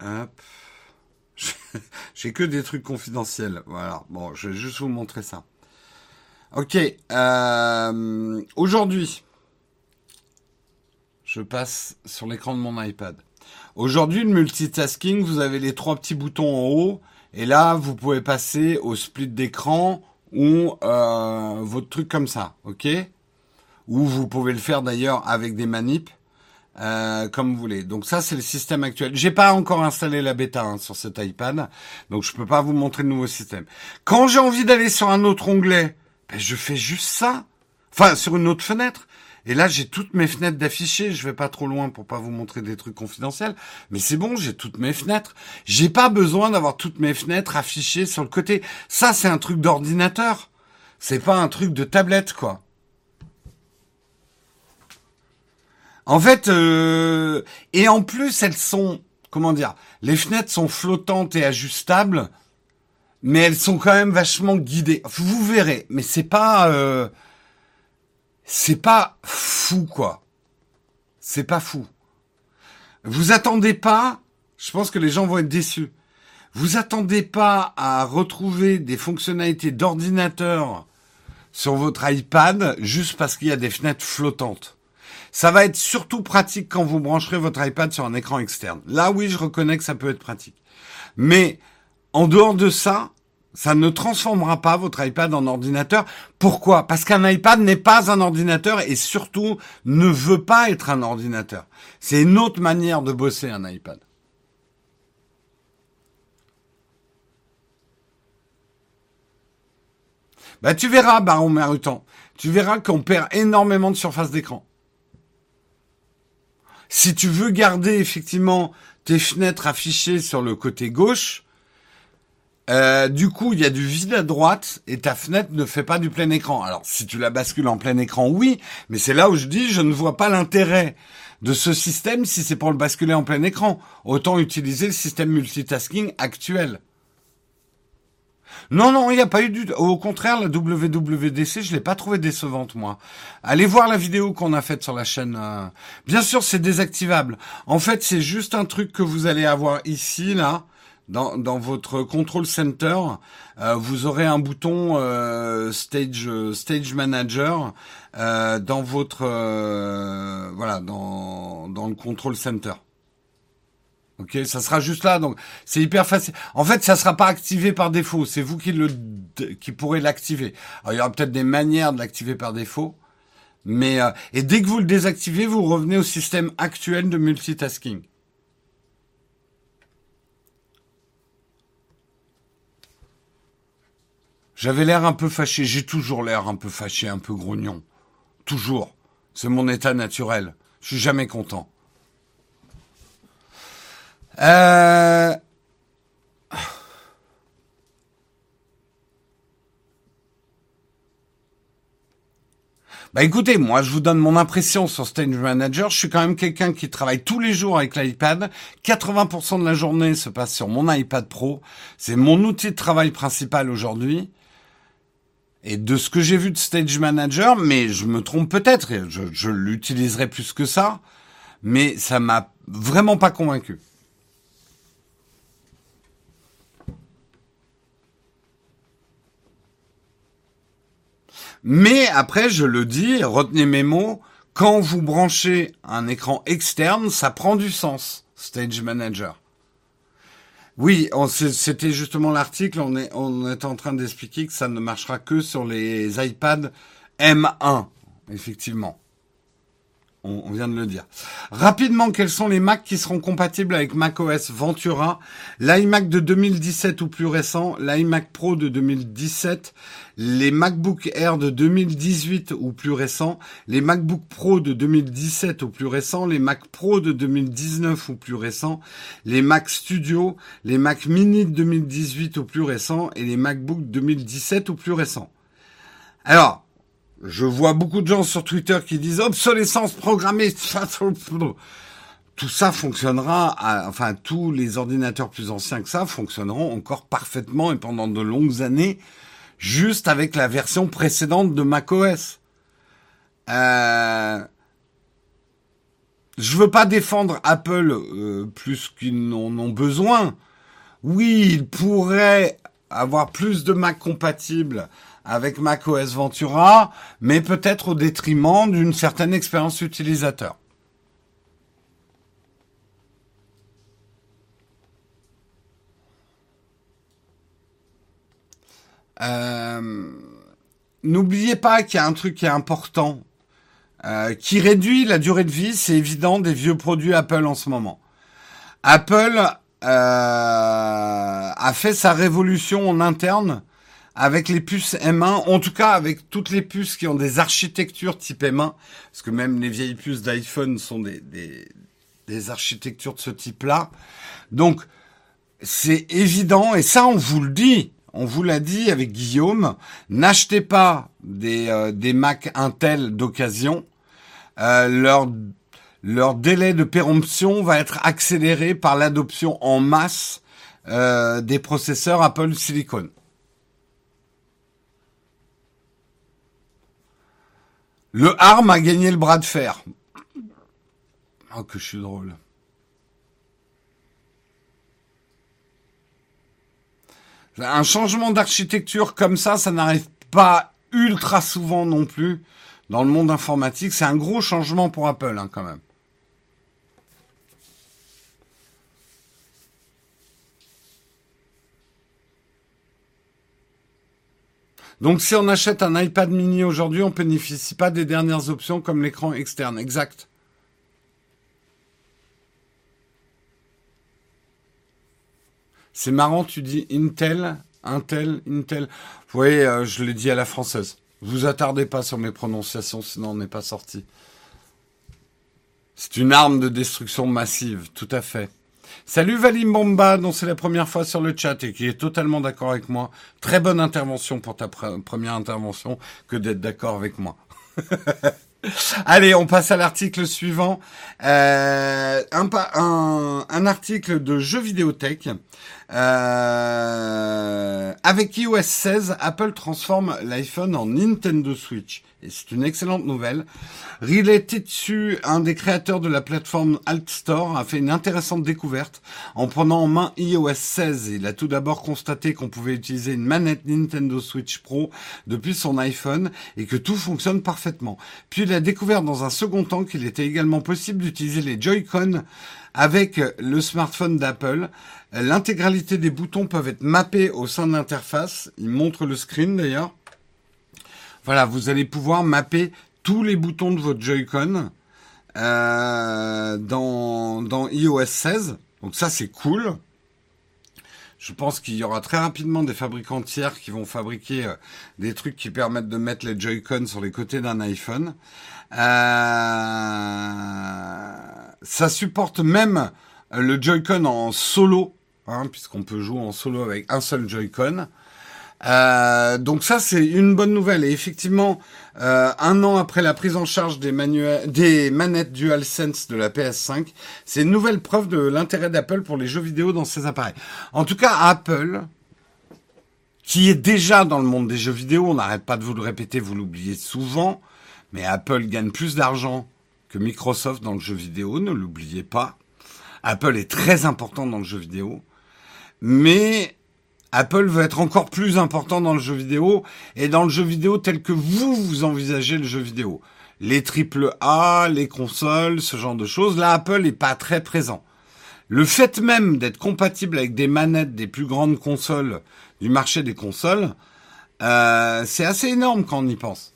J'ai que des trucs confidentiels. Voilà. Bon, je vais juste vous montrer ça. Ok. Euh, aujourd'hui, je passe sur l'écran de mon iPad. Aujourd'hui, le multitasking, vous avez les trois petits boutons en haut. Et là, vous pouvez passer au split d'écran ou euh, votre truc comme ça. Ok? Ou vous pouvez le faire d'ailleurs avec des manips. Euh, comme vous voulez. Donc ça, c'est le système actuel. J'ai pas encore installé la bêta hein, sur cet iPad, donc je peux pas vous montrer le nouveau système. Quand j'ai envie d'aller sur un autre onglet, ben, je fais juste ça. Enfin, sur une autre fenêtre. Et là, j'ai toutes mes fenêtres d'affichés. Je vais pas trop loin pour pas vous montrer des trucs confidentiels. Mais c'est bon, j'ai toutes mes fenêtres. J'ai pas besoin d'avoir toutes mes fenêtres affichées sur le côté. Ça, c'est un truc d'ordinateur. C'est pas un truc de tablette, quoi. En fait, euh, et en plus, elles sont, comment dire, les fenêtres sont flottantes et ajustables, mais elles sont quand même vachement guidées. Vous verrez, mais c'est pas, euh, c'est pas fou quoi. C'est pas fou. Vous attendez pas, je pense que les gens vont être déçus. Vous attendez pas à retrouver des fonctionnalités d'ordinateur sur votre iPad juste parce qu'il y a des fenêtres flottantes. Ça va être surtout pratique quand vous brancherez votre iPad sur un écran externe. Là, oui, je reconnais que ça peut être pratique. Mais en dehors de ça, ça ne transformera pas votre iPad en ordinateur. Pourquoi? Parce qu'un iPad n'est pas un ordinateur et surtout ne veut pas être un ordinateur. C'est une autre manière de bosser un iPad. Bah tu verras, Baron Marutan. Tu verras qu'on perd énormément de surface d'écran. Si tu veux garder effectivement tes fenêtres affichées sur le côté gauche, euh, du coup, il y a du vide à droite et ta fenêtre ne fait pas du plein écran. Alors, si tu la bascules en plein écran, oui, mais c'est là où je dis, je ne vois pas l'intérêt de ce système si c'est pour le basculer en plein écran. Autant utiliser le système multitasking actuel. Non, non, il n'y a pas eu du... Au contraire, la WWDC, je l'ai pas trouvé décevante, moi. Allez voir la vidéo qu'on a faite sur la chaîne. Euh. Bien sûr, c'est désactivable. En fait, c'est juste un truc que vous allez avoir ici, là. Dans, dans votre control center, euh, vous aurez un bouton euh, stage stage manager dans votre voilà dans dans le control center. Ok, ça sera juste là, donc c'est hyper facile. En fait, ça sera pas activé par défaut. C'est vous qui le qui pourrez l'activer. Il y aura peut-être des manières de l'activer par défaut, mais euh, et dès que vous le désactivez, vous revenez au système actuel de multitasking. J'avais l'air un peu fâché. J'ai toujours l'air un peu fâché, un peu grognon. Toujours. C'est mon état naturel. Je suis jamais content. Euh... Bah écoutez, moi je vous donne mon impression sur Stage Manager. Je suis quand même quelqu'un qui travaille tous les jours avec l'iPad. 80% de la journée se passe sur mon iPad Pro. C'est mon outil de travail principal aujourd'hui. Et de ce que j'ai vu de Stage Manager, mais je me trompe peut-être, je, l'utiliserai plus que ça, mais ça m'a vraiment pas convaincu. Mais après, je le dis, retenez mes mots, quand vous branchez un écran externe, ça prend du sens, Stage Manager. Oui, c'était justement l'article, on est, on est en train d'expliquer que ça ne marchera que sur les iPad M1, effectivement. On, vient de le dire. Rapidement, quels sont les Macs qui seront compatibles avec macOS Ventura? L'iMac de 2017 ou plus récent, l'iMac Pro de 2017, les MacBook Air de 2018 ou plus récent, les MacBook Pro de 2017 ou plus récent, les Mac Pro de 2019 ou plus récent, les Mac Studio, les Mac Mini de 2018 ou plus récent? Et les MacBook 2017 ou plus récent? Alors, je vois beaucoup de gens sur Twitter qui disent obsolescence programmée. Tout ça fonctionnera, enfin tous les ordinateurs plus anciens que ça fonctionneront encore parfaitement et pendant de longues années, juste avec la version précédente de macOS. Euh, je veux pas défendre Apple euh, plus qu'ils n'en ont besoin. Oui, ils pourraient avoir plus de Mac compatibles avec macOS Ventura, mais peut-être au détriment d'une certaine expérience utilisateur. Euh, n'oubliez pas qu'il y a un truc qui est important, euh, qui réduit la durée de vie, c'est évident, des vieux produits Apple en ce moment. Apple euh, a fait sa révolution en interne avec les puces M1, en tout cas avec toutes les puces qui ont des architectures type M1, parce que même les vieilles puces d'iPhone sont des, des, des, architectures de ce type-là. Donc, c'est évident, et ça on vous le dit, on vous l'a dit avec Guillaume, n'achetez pas des, euh, des Mac Intel d'occasion. Euh, leur, leur délai de péremption va être accéléré par l'adoption en masse euh, des processeurs Apple Silicon. Le harm a gagné le bras de fer. Oh, que je suis drôle. Un changement d'architecture comme ça, ça n'arrive pas ultra souvent non plus dans le monde informatique. C'est un gros changement pour Apple hein, quand même. Donc si on achète un iPad mini aujourd'hui, on ne bénéficie pas des dernières options comme l'écran externe. Exact. C'est marrant, tu dis Intel, Intel, Intel. Oui, euh, je l'ai dit à la française. Vous attardez pas sur mes prononciations, sinon on n'est pas sorti. C'est une arme de destruction massive, tout à fait. Salut Valim Bomba, dont c'est la première fois sur le chat et qui est totalement d'accord avec moi. Très bonne intervention pour ta première intervention que d'être d'accord avec moi. Allez, on passe à l'article suivant. Euh, un, article de Jeux Vidéothèque. Euh, avec iOS 16, Apple transforme l'iPhone en Nintendo Switch. Et c'est une excellente nouvelle. Riley Tetsu, un des créateurs de la plateforme AltStore, a fait une intéressante découverte en prenant en main iOS 16. Il a tout d'abord constaté qu'on pouvait utiliser une manette Nintendo Switch Pro depuis son iPhone et que tout fonctionne parfaitement. Puis il a découvert dans un second temps qu'il était également possible d'utiliser les Joy-Con avec le smartphone d'Apple. L'intégralité des boutons peuvent être mappés au sein de l'interface. Il montre le screen d'ailleurs. Voilà, vous allez pouvoir mapper tous les boutons de votre Joy-Con euh, dans, iOS 16. Donc ça, c'est cool. Je pense qu'il y aura très rapidement des fabricants tiers qui vont fabriquer euh, des trucs qui permettent de mettre les Joy-Con sur les côtés d'un iPhone. Euh, ça supporte même le Joy-Con en solo, hein, puisqu'on peut jouer en solo avec un seul Joy-Con. Euh, donc ça c'est une bonne nouvelle et effectivement euh, un an après la prise en charge des, des manettes DualSense de la PS5, c'est une nouvelle preuve de l'intérêt d'Apple pour les jeux vidéo dans ses appareils. En tout cas Apple, qui est déjà dans le monde des jeux vidéo, on n'arrête pas de vous le répéter, vous l'oubliez souvent, mais Apple gagne plus d'argent que Microsoft dans le jeu vidéo, ne l'oubliez pas. Apple est très important dans le jeu vidéo, mais Apple veut être encore plus important dans le jeu vidéo et dans le jeu vidéo tel que vous, vous envisagez le jeu vidéo. Les triple A, les consoles, ce genre de choses. Là, Apple n'est pas très présent. Le fait même d'être compatible avec des manettes des plus grandes consoles du marché des consoles, euh, c'est assez énorme quand on y pense.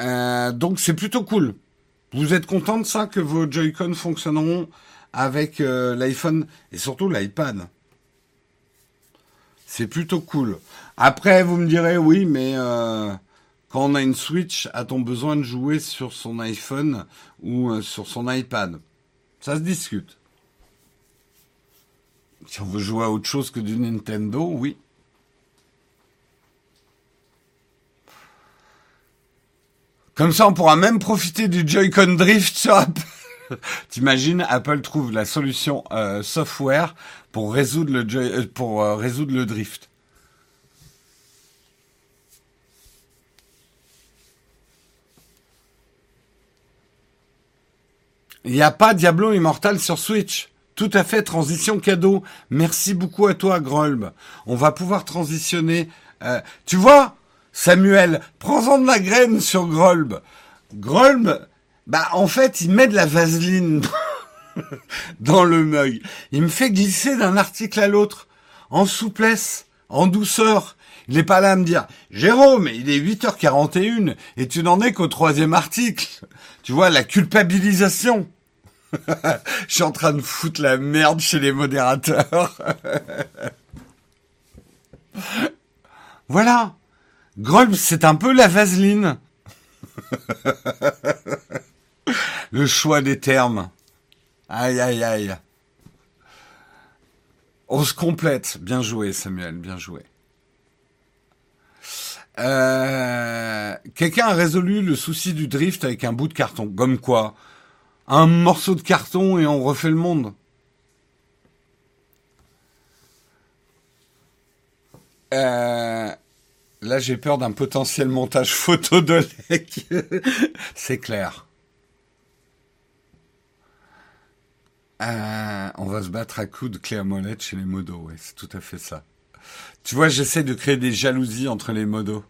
Euh, donc c'est plutôt cool. Vous êtes content de ça que vos Joy-Con fonctionneront avec euh, l'iPhone et surtout l'iPad? C'est plutôt cool. Après, vous me direz oui, mais euh, quand on a une Switch, a-t-on besoin de jouer sur son iPhone ou sur son iPad? Ça se discute. Si on veut jouer à autre chose que du Nintendo, oui. Comme ça, on pourra même profiter du Joy-Con Drift sur Apple. T'imagines, Apple trouve la solution euh, software pour résoudre le, euh, pour, euh, résoudre le drift. Il n'y a pas Diablo Immortal sur Switch. Tout à fait, transition cadeau. Merci beaucoup à toi, Grolb. On va pouvoir transitionner. tu vois, Samuel, prends-en de la graine sur Grolb. Grolb, bah en fait, il met de la vaseline dans le mug. Il me fait glisser d'un article à l'autre, en souplesse, en douceur. Il n'est pas là à me dire, Jérôme, il est 8h41 et tu n'en es qu'au troisième article. Tu vois, la culpabilisation. Je suis en train de foutre la merde chez les modérateurs. voilà. Grolb, c'est un peu la vaseline. Le choix des termes. Aïe, aïe, aïe. On se complète. Bien joué, Samuel, bien joué. Euh, quelqu'un a résolu le souci du drift avec un bout de carton. Comme quoi? Un morceau de carton et on refait le monde. Euh, Là, j'ai peur d'un potentiel montage photo de l'EC. C'est clair. Euh, on va se battre à coups de clé à molette chez les modos, c'est tout à fait ça. Tu vois, j'essaie de créer des jalousies entre les modos.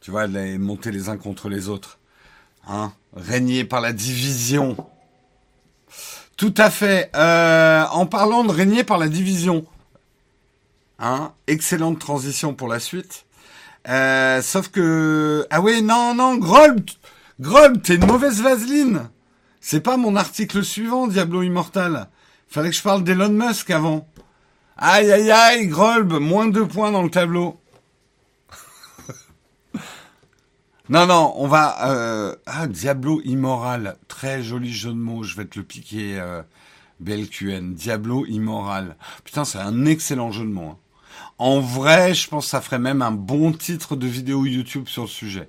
Tu vois, les monter les uns contre les autres. Hein Régner par la division. Tout à fait. Euh, en parlant de régner par la division. Hein Excellente transition pour la suite. Euh, sauf que... Ah oui, non, non, Grolb, Grolb, t'es une mauvaise vaseline. C'est pas mon article suivant, Diablo Immortal. Fallait que je parle d'Elon Musk avant. Aïe, aïe, aïe, Grolb, moins deux points dans le tableau. non, non, on va... Euh... Ah, Diablo Immoral. Très joli jeu de mots, je vais te le piquer, euh... BLQN. Diablo Immoral. Putain, c'est un excellent jeu de mots. Hein. En vrai, je pense que ça ferait même un bon titre de vidéo YouTube sur le sujet.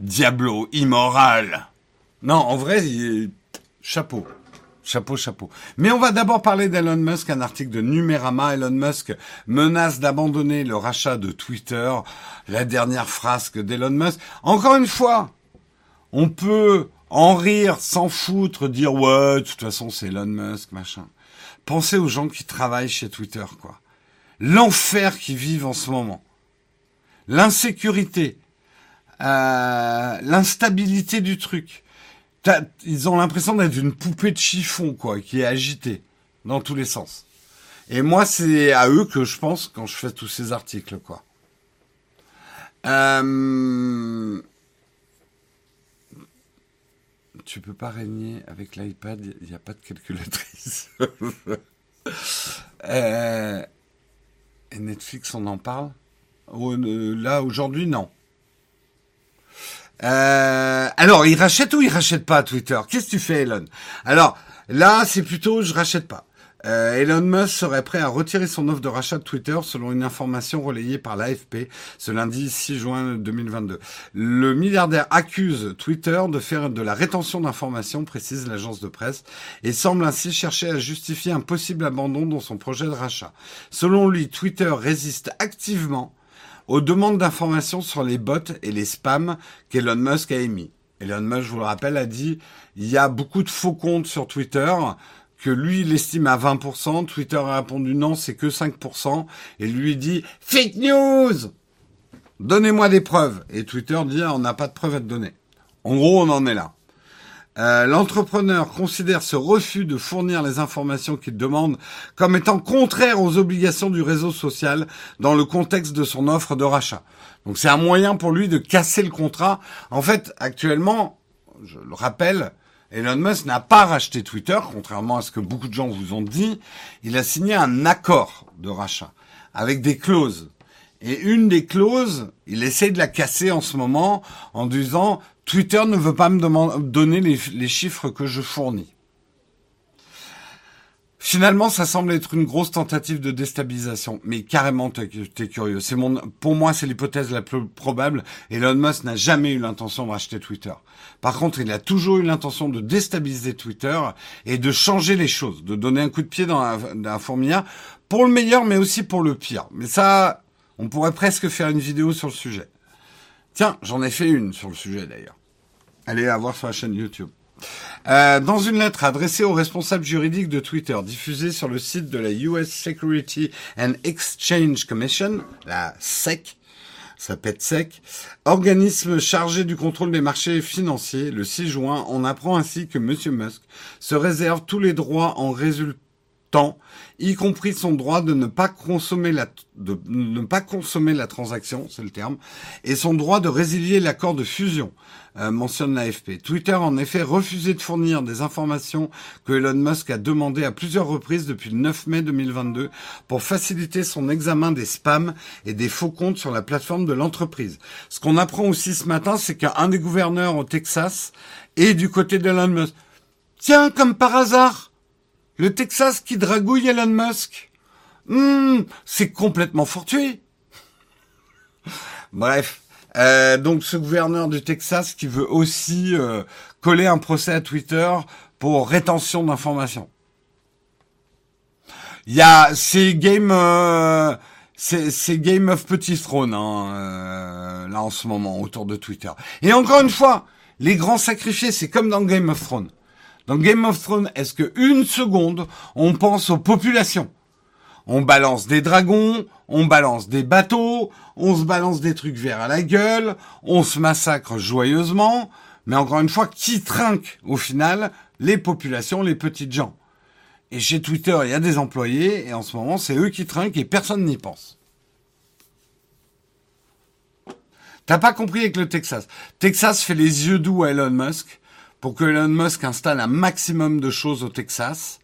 Diablo immoral. Non, en vrai, chapeau. Chapeau, chapeau. Mais on va d'abord parler d'Elon Musk, un article de Numérama. Elon Musk menace d'abandonner le rachat de Twitter. La dernière frasque d'Elon Musk. Encore une fois, on peut en rire, s'en foutre, dire ouais, de toute façon c'est Elon Musk, machin. Pensez aux gens qui travaillent chez Twitter, quoi l'enfer qu'ils vivent en ce moment, l'insécurité, euh, l'instabilité du truc. Ils ont l'impression d'être une poupée de chiffon, quoi, qui est agitée dans tous les sens. Et moi, c'est à eux que je pense quand je fais tous ces articles, quoi. Euh... Tu peux pas régner avec l'iPad, il n'y a pas de calculatrice. euh... Et Netflix, on en parle euh, Là, aujourd'hui, non. Euh, alors, il rachète ou il rachète pas Twitter? Qu'est-ce que tu fais, Elon? Alors, là, c'est plutôt je rachète pas. Euh, Elon Musk serait prêt à retirer son offre de rachat de Twitter selon une information relayée par l'AFP ce lundi 6 juin 2022. Le milliardaire accuse Twitter de faire de la rétention d'informations, précise l'agence de presse, et semble ainsi chercher à justifier un possible abandon dans son projet de rachat. Selon lui, Twitter résiste activement aux demandes d'informations sur les bots et les spams qu'Elon Musk a émis. Elon Musk, je vous le rappelle, a dit il y a beaucoup de faux comptes sur Twitter que lui, il estime à 20%. Twitter a répondu non, c'est que 5%. Et lui dit fake news Donnez-moi des preuves. Et Twitter dit on n'a pas de preuves à te donner. En gros, on en est là. Euh, L'entrepreneur considère ce refus de fournir les informations qu'il demande comme étant contraire aux obligations du réseau social dans le contexte de son offre de rachat. Donc c'est un moyen pour lui de casser le contrat. En fait, actuellement, je le rappelle, Elon Musk n'a pas racheté Twitter, contrairement à ce que beaucoup de gens vous ont dit. Il a signé un accord de rachat avec des clauses. Et une des clauses, il essaie de la casser en ce moment en disant Twitter ne veut pas me donner les, chiffres que je fournis. Finalement, ça semble être une grosse tentative de déstabilisation. Mais carrément, t'es es curieux. C'est mon, pour moi, c'est l'hypothèse la plus probable. Elon Musk n'a jamais eu l'intention de racheter Twitter. Par contre, il a toujours eu l'intention de déstabiliser Twitter et de changer les choses, de donner un coup de pied dans la, pour le meilleur, mais aussi pour le pire. Mais ça, on pourrait presque faire une vidéo sur le sujet. Tiens, j'en ai fait une sur le sujet d'ailleurs. Allez la voir sur la chaîne YouTube. Euh, dans une lettre adressée aux responsables juridiques de Twitter, diffusée sur le site de la US Security and Exchange Commission, la SEC, ça pète sec, organisme chargé du contrôle des marchés financiers, le 6 juin, on apprend ainsi que M. Musk se réserve tous les droits en résultant y compris son droit de ne pas consommer la, de ne pas consommer la transaction, c'est le terme, et son droit de résilier l'accord de fusion, euh, mentionne l'AFP. Twitter en effet refusé de fournir des informations que Elon Musk a demandé à plusieurs reprises depuis le 9 mai 2022 pour faciliter son examen des spams et des faux comptes sur la plateforme de l'entreprise. Ce qu'on apprend aussi ce matin, c'est qu'un des gouverneurs au Texas est du côté d'Elon Musk. Tiens, comme par hasard, le Texas qui dragouille Elon Musk hmm, C'est complètement fortuit. Bref. Euh, donc ce gouverneur du Texas qui veut aussi euh, coller un procès à Twitter pour rétention d'informations. Il y a ces game euh, c'est game of petit trône hein, euh, là en ce moment autour de Twitter. Et encore une fois, les grands sacrifiés, c'est comme dans Game of Thrones. Dans Game of Thrones, est-ce que une seconde, on pense aux populations? On balance des dragons, on balance des bateaux, on se balance des trucs verts à la gueule, on se massacre joyeusement, mais encore une fois, qui trinque au final Les populations, les petites gens? Et chez Twitter, il y a des employés, et en ce moment, c'est eux qui trinquent et personne n'y pense. T'as pas compris avec le Texas. Texas fait les yeux doux à Elon Musk pour que Elon Musk installe un maximum de choses au Texas.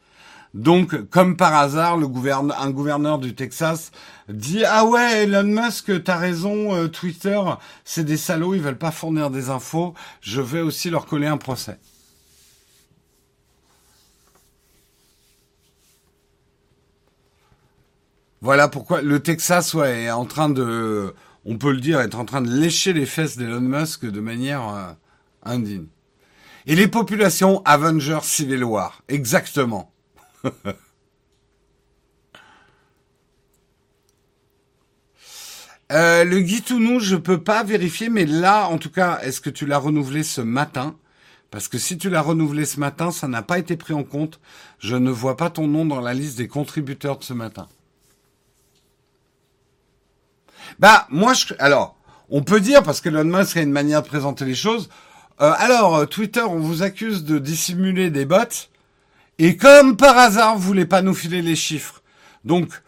Donc, comme par hasard, un gouverneur du Texas dit ah ouais Elon Musk, t'as raison, euh, Twitter, c'est des salauds, ils veulent pas fournir des infos. Je vais aussi leur coller un procès. Voilà pourquoi le Texas est en train de, on peut le dire, est en train de lécher les fesses d'Elon Musk de manière euh, indigne. Et les populations Avengers Civil War, exactement. euh, le Guitounou, je peux pas vérifier, mais là, en tout cas, est-ce que tu l'as renouvelé ce matin? Parce que si tu l'as renouvelé ce matin, ça n'a pas été pris en compte. Je ne vois pas ton nom dans la liste des contributeurs de ce matin. Bah, moi, je, alors, on peut dire, parce que Elon Musk a une manière de présenter les choses, euh, alors, euh, Twitter, on vous accuse de dissimuler des bots. Et comme par hasard, vous voulez pas nous filer les chiffres. Donc,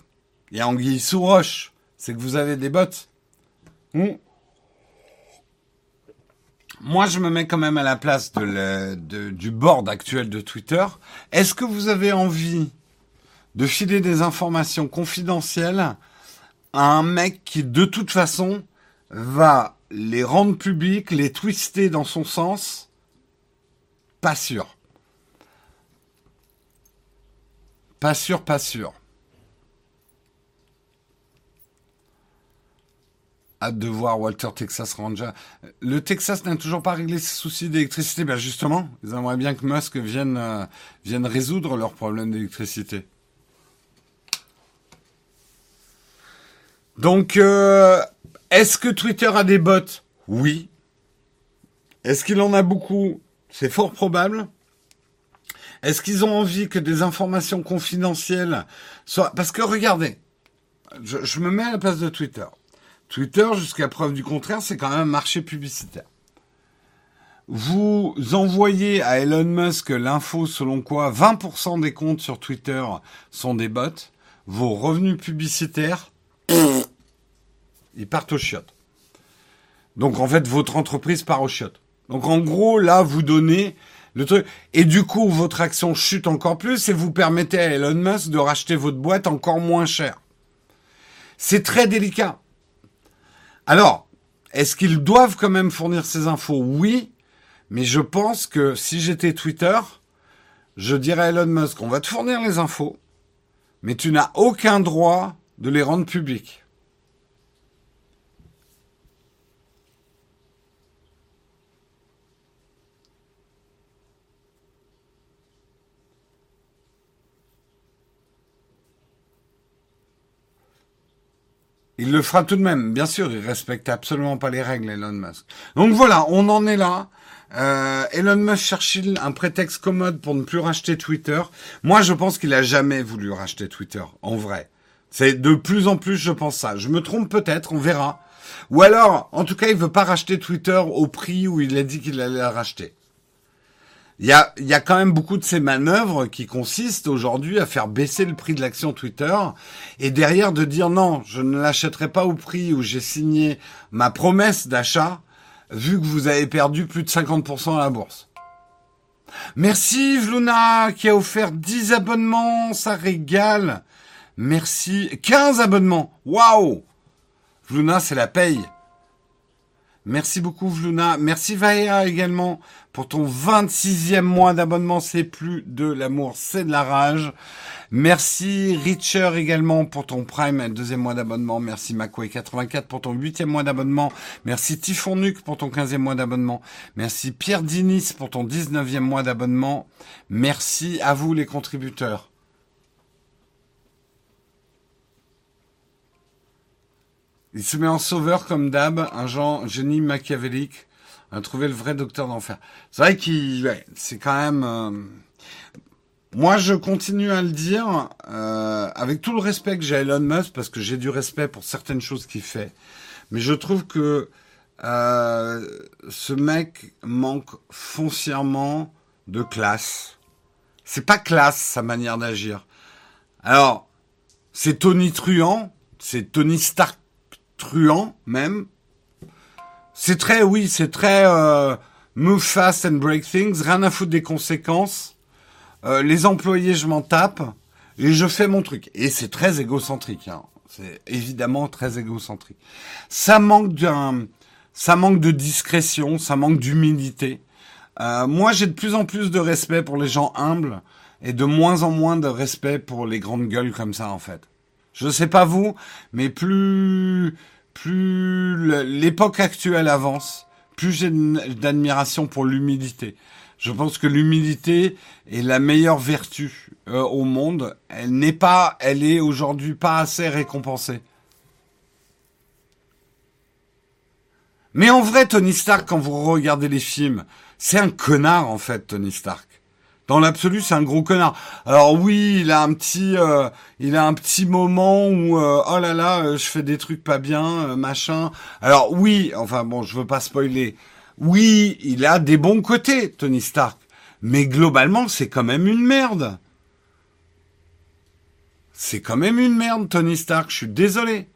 il y a anguille sous roche. C'est que vous avez des bots. Hmm. Moi, je me mets quand même à la place du board actuel de Twitter. Est-ce que vous avez envie de filer des informations confidentielles à un mec qui, de toute façon, va les rendre publics, les twister dans son sens, pas sûr. Pas sûr, pas sûr. Hâte de voir Walter Texas Ranger. Le Texas n'a toujours pas réglé ses soucis d'électricité. Ben justement, ils aimeraient bien que Musk vienne, euh, vienne résoudre leurs problèmes d'électricité. Donc, euh, est-ce que Twitter a des bots? Oui. Est-ce qu'il en a beaucoup? C'est fort probable. Est-ce qu'ils ont envie que des informations confidentielles soient... Parce que regardez, je, me mets à la place de Twitter. Twitter, jusqu'à preuve du contraire, c'est quand même un marché publicitaire. vous envoyez à Elon Musk l'info selon quoi 20% des comptes sur Twitter sont des bots, vos revenus publicitaires, ils partent aux chiottes. Donc en fait, votre entreprise part aux chiottes. Donc en gros, là, vous donnez le truc. Et du coup, votre action chute encore plus et vous permettez à Elon Musk de racheter votre boîte encore moins cher. C'est très délicat. Alors, est-ce qu'ils doivent quand même fournir ces infos? Oui, mais je pense que si j'étais Twitter, je dirais à Elon Musk, on va te fournir les infos, mais tu n'as aucun droit de les rendre publiques. Il le fera tout de même. Bien sûr, il respecte absolument pas les règles, Elon Musk. Donc voilà, on en est là. Euh, Elon Musk cherche-t-il un prétexte commode pour ne plus racheter Twitter? Moi, je pense qu'il a jamais voulu racheter Twitter, en vrai. C'est de plus en plus, je pense ça. Je me trompe peut-être, on verra. Ou alors, en tout cas, il veut pas racheter Twitter au prix où il a dit qu'il allait la racheter. Il y a, y a quand même beaucoup de ces manœuvres qui consistent aujourd'hui à faire baisser le prix de l'action Twitter et derrière de dire non, je ne l'achèterai pas au prix où j'ai signé ma promesse d'achat vu que vous avez perdu plus de 50% à la bourse. Merci Vluna qui a offert 10 abonnements, ça régale. Merci. 15 abonnements. Waouh Vluna, c'est la paye. Merci beaucoup Vluna. Merci Vaea également pour ton 26e mois d'abonnement. C'est plus de l'amour, c'est de la rage. Merci Richer également pour ton Prime, deuxième mois d'abonnement. Merci Macway84 pour ton huitième mois d'abonnement. Merci Typhonnuc pour ton 15e mois d'abonnement. Merci Pierre Dinis pour ton 19e mois d'abonnement. Merci à vous les contributeurs. Il se met en sauveur comme d'hab, un genre génie machiavélique, à trouver le vrai docteur d'enfer. C'est vrai qu'il, c'est quand même. Euh, moi, je continue à le dire euh, avec tout le respect que j'ai à Elon Musk, parce que j'ai du respect pour certaines choses qu'il fait, mais je trouve que euh, ce mec manque foncièrement de classe. C'est pas classe sa manière d'agir. Alors, c'est Tony Truant, c'est Tony Stark truand même. C'est très, oui, c'est très euh, move fast and break things, rien à foutre des conséquences. Euh, les employés, je m'en tape et je fais mon truc. Et c'est très égocentrique. Hein. C'est évidemment très égocentrique. Ça manque d'un, ça manque de discrétion, ça manque d'humilité. Euh, moi, j'ai de plus en plus de respect pour les gens humbles et de moins en moins de respect pour les grandes gueules comme ça, en fait. Je sais pas vous, mais plus plus l'époque actuelle avance, plus j'ai d'admiration pour l'humilité. Je pense que l'humilité est la meilleure vertu euh, au monde. Elle n'est pas, elle est aujourd'hui pas assez récompensée. Mais en vrai, Tony Stark, quand vous regardez les films, c'est un connard en fait, Tony Stark. Dans l'absolu, c'est un gros connard. Alors oui, il a un petit, euh, il a un petit moment où euh, oh là là, euh, je fais des trucs pas bien, machin. Alors oui, enfin bon, je veux pas spoiler. Oui, il a des bons côtés, Tony Stark, mais globalement, c'est quand même une merde. C'est quand même une merde, Tony Stark. Je suis désolé.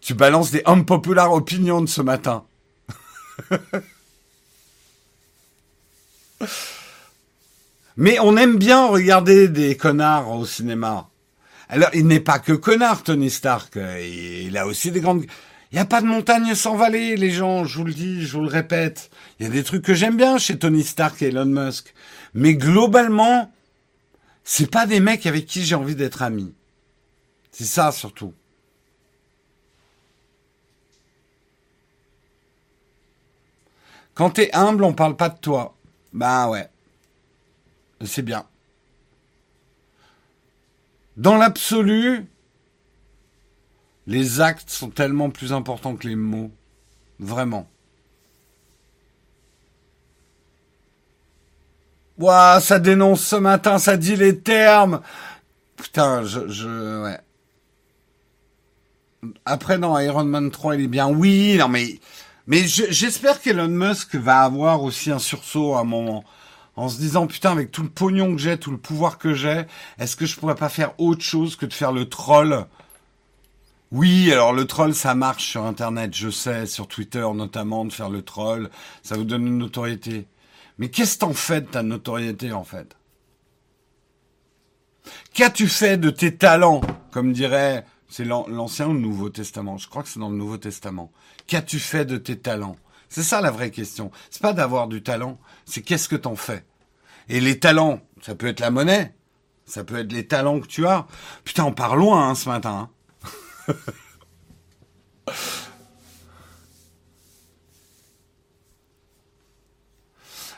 Tu balances des unpopular opinions de ce matin. Mais on aime bien regarder des connards au cinéma. Alors, il n'est pas que connard, Tony Stark. Il a aussi des grandes... Il n'y a pas de montagne sans vallée, les gens, je vous le dis, je vous le répète. Il y a des trucs que j'aime bien chez Tony Stark et Elon Musk. Mais globalement, c'est pas des mecs avec qui j'ai envie d'être ami. C'est ça, surtout. Quand t'es humble, on parle pas de toi. Bah ouais. C'est bien. Dans l'absolu, les actes sont tellement plus importants que les mots. Vraiment. Ouah, ça dénonce ce matin, ça dit les termes. Putain, je, je, ouais. après dans Iron Man 3, il est bien. Oui, non mais mais j'espère qu'Elon Musk va avoir aussi un sursaut à un moment en se disant putain avec tout le pognon que j'ai, tout le pouvoir que j'ai, est-ce que je pourrais pas faire autre chose que de faire le troll? Oui, alors le troll ça marche sur internet, je sais, sur Twitter notamment de faire le troll, ça vous donne une notoriété. Mais qu'est-ce t'en fais de ta notoriété en fait? Qu'as-tu fait de tes talents Comme dirait, c'est l'Ancien ou le Nouveau Testament Je crois que c'est dans le Nouveau Testament. Qu'as-tu fait de tes talents? C'est ça la vraie question. C'est pas d'avoir du talent, c'est qu'est-ce que t'en fais? Et les talents, ça peut être la monnaie, ça peut être les talents que tu as. Putain, on part loin hein, ce matin. Hein.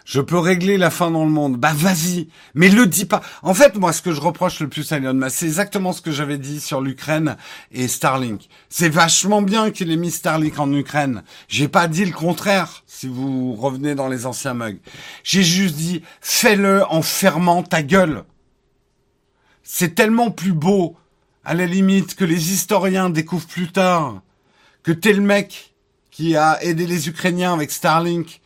je peux régler la fin dans le monde. Bah vas-y, mais le dis pas. En fait, moi, ce que je reproche le plus à Elon c'est exactement ce que j'avais dit sur l'Ukraine et Starlink. C'est vachement bien qu'il ait mis Starlink en Ukraine. J'ai pas dit le contraire, si vous revenez dans les anciens mugs. J'ai juste dit, fais-le en fermant ta gueule. C'est tellement plus beau, à la limite, que les historiens découvrent plus tard que t'es le mec qui a aidé les Ukrainiens avec Starlink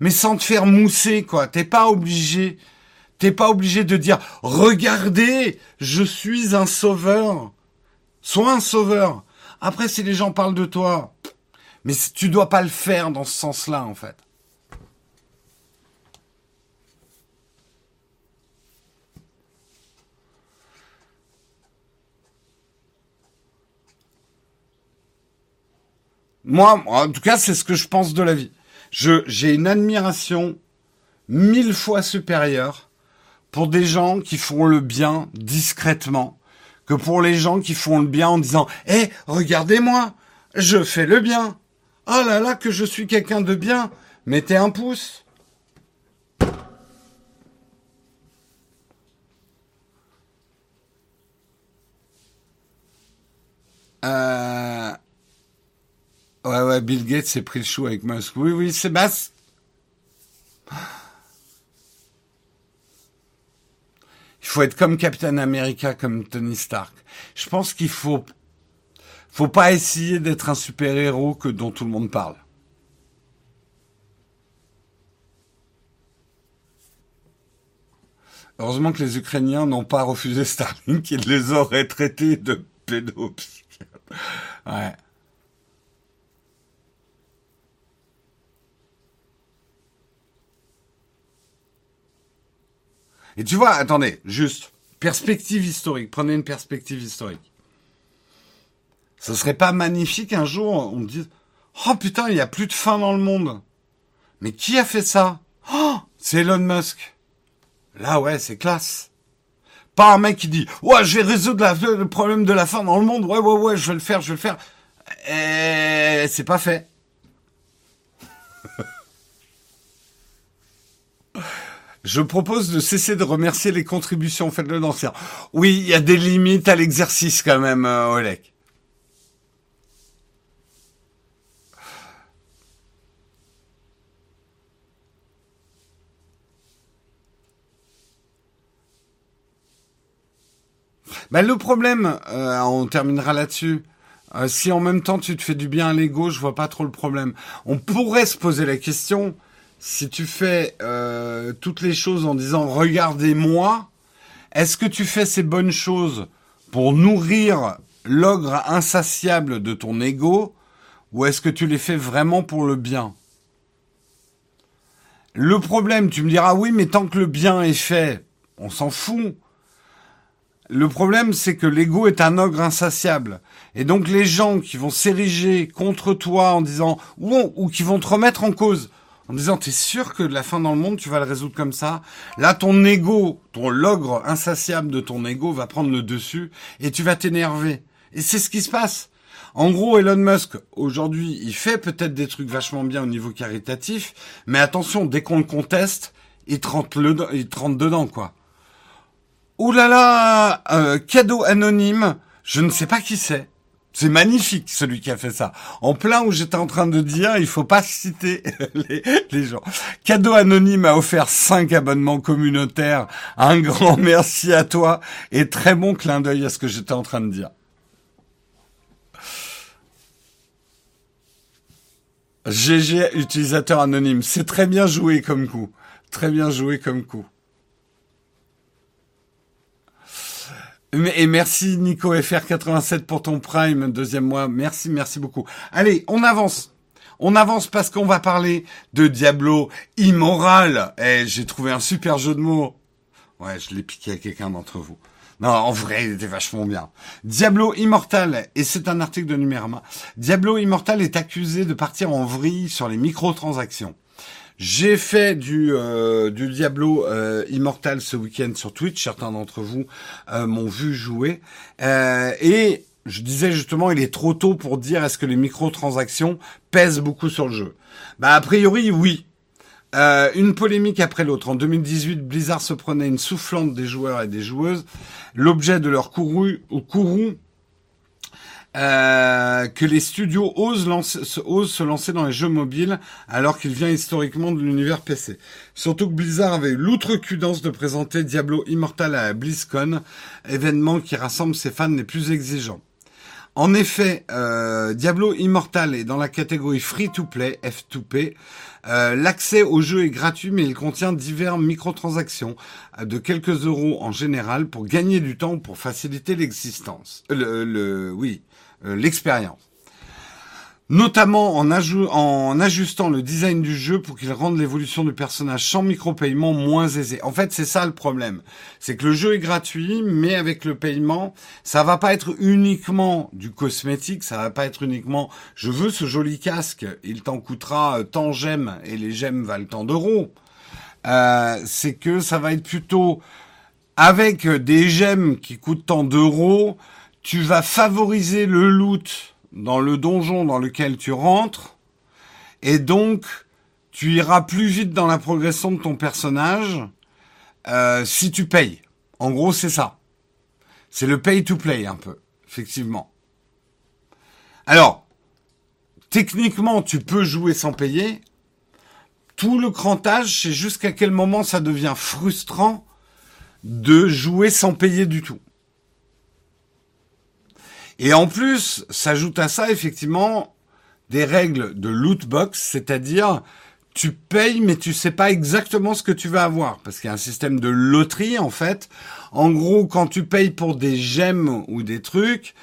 mais sans te faire mousser, quoi. T'es pas obligé. T'es pas obligé de dire, regardez, je suis un sauveur. Sois un sauveur. Après, si les gens parlent de toi, mais tu dois pas le faire dans ce sens-là, en fait. Moi, en tout cas, c'est ce que je pense de la vie. J'ai une admiration mille fois supérieure pour des gens qui font le bien discrètement que pour les gens qui font le bien en disant "Eh, regardez-moi, je fais le bien. Oh là là que je suis quelqu'un de bien. Mettez un pouce." Euh, Ouais, ouais, Bill Gates s'est pris le chou avec Musk. Oui, oui, Sébastien. Il faut être comme Captain America, comme Tony Stark. Je pense qu'il faut, faut pas essayer d'être un super-héros que dont tout le monde parle. Heureusement que les Ukrainiens n'ont pas refusé Starlink, ils les auraient traités de pédopsychiatres. Ouais. Et tu vois, attendez, juste, perspective historique, prenez une perspective historique. Ce serait pas magnifique un jour, on dise, oh putain, il n'y a plus de faim dans le monde. Mais qui a fait ça? Oh, c'est Elon Musk. Là, ouais, c'est classe. Pas un mec qui dit, ouais, je vais résoudre le problème de la faim dans le monde. Ouais, ouais, ouais, je vais le faire, je vais le faire. Et c'est pas fait. Je propose de cesser de remercier les contributions faites de l'ancien. Oui, il y a des limites à l'exercice quand même, euh, Olek. Ben, le problème, euh, on terminera là-dessus. Euh, si en même temps tu te fais du bien à l'ego, je vois pas trop le problème. On pourrait se poser la question si tu fais euh, toutes les choses en disant regardez-moi, est-ce que tu fais ces bonnes choses pour nourrir l'ogre insatiable de ton ego ou est-ce que tu les fais vraiment pour le bien? Le problème, tu me diras oui, mais tant que le bien est fait, on s'en fout. Le problème, c'est que l'ego est un ogre insatiable. Et donc les gens qui vont s'ériger contre toi en disant ou qui vont te remettre en cause, en disant t'es sûr que la fin dans le monde tu vas le résoudre comme ça? Là ton ego, ton logre insatiable de ton ego va prendre le dessus et tu vas t'énerver. Et c'est ce qui se passe. En gros, Elon Musk, aujourd'hui, il fait peut-être des trucs vachement bien au niveau caritatif, mais attention, dès qu'on le conteste, il te dedans, quoi. Ouh là là, euh, cadeau anonyme, je ne sais pas qui c'est. C'est magnifique celui qui a fait ça. En plein où j'étais en train de dire, il faut pas citer les, gens. Cadeau anonyme a offert 5 abonnements communautaires. Un grand merci à toi et très bon clin d'œil à ce que j'étais en train de dire. GG utilisateur anonyme, c'est très bien joué comme coup. Très bien joué comme coup. Et merci Nico FR87 pour ton prime, deuxième mois. Merci, merci beaucoup. Allez, on avance. On avance parce qu'on va parler de Diablo Immoral. Eh, j'ai trouvé un super jeu de mots. Ouais, je l'ai piqué à quelqu'un d'entre vous. Non, en vrai, il était vachement bien. Diablo Immortal, et c'est un article de Numérama. Diablo Immortal est accusé de partir en vrille sur les microtransactions. J'ai fait du, euh, du Diablo euh, Immortal ce week-end sur Twitch. Certains d'entre vous euh, m'ont vu jouer. et je disais justement, il est trop tôt pour dire est-ce que les microtransactions pèsent beaucoup sur le jeu. Bah a priori oui. une polémique après l'autre. En 2018, Blizzard se prenait une soufflante des joueurs et des joueuses. L'objet de leur courroux, courroux euh, que les studios osent, se lancer dans les jeux mobiles alors qu'il vient historiquement de l'univers PC. Surtout que Blizzard avait eu l'outrecuidance de présenter Diablo Immortal à BlizzCon, événement qui rassemble ses fans les plus exigeants. En effet, euh, Diablo Immortal est dans la catégorie free-to-play, F2P. Euh, l'accès au jeu est gratuit, mais il contient divers microtransactions de quelques euros en général pour gagner du temps, pour faciliter l'existence. Le, le, oui, l'expérience. Notamment en, en, ajustant le design du jeu pour qu'il rende l'évolution du personnage sans micro-paiement moins aisé. En fait, c'est ça le problème. C'est que le jeu est gratuit, mais avec le paiement, ça va pas être uniquement du cosmétique, ça va pas être uniquement je veux ce joli casque, il t'en coûtera tant gemmes et les gemmes valent tant d'euros. Euh, c'est que ça va être plutôt avec des gemmes qui coûtent tant d'euros, tu vas favoriser le loot dans le donjon dans lequel tu rentres, et donc tu iras plus vite dans la progression de ton personnage euh, si tu payes. En gros, c'est ça. C'est le pay to play un peu, effectivement. Alors, techniquement, tu peux jouer sans payer. Tout le crantage, c'est jusqu'à quel moment ça devient frustrant de jouer sans payer du tout? Et en plus, s'ajoute à ça effectivement des règles de loot box, c'est-à-dire tu payes mais tu sais pas exactement ce que tu vas avoir parce qu'il y a un système de loterie en fait. En gros, quand tu payes pour des gemmes ou des trucs,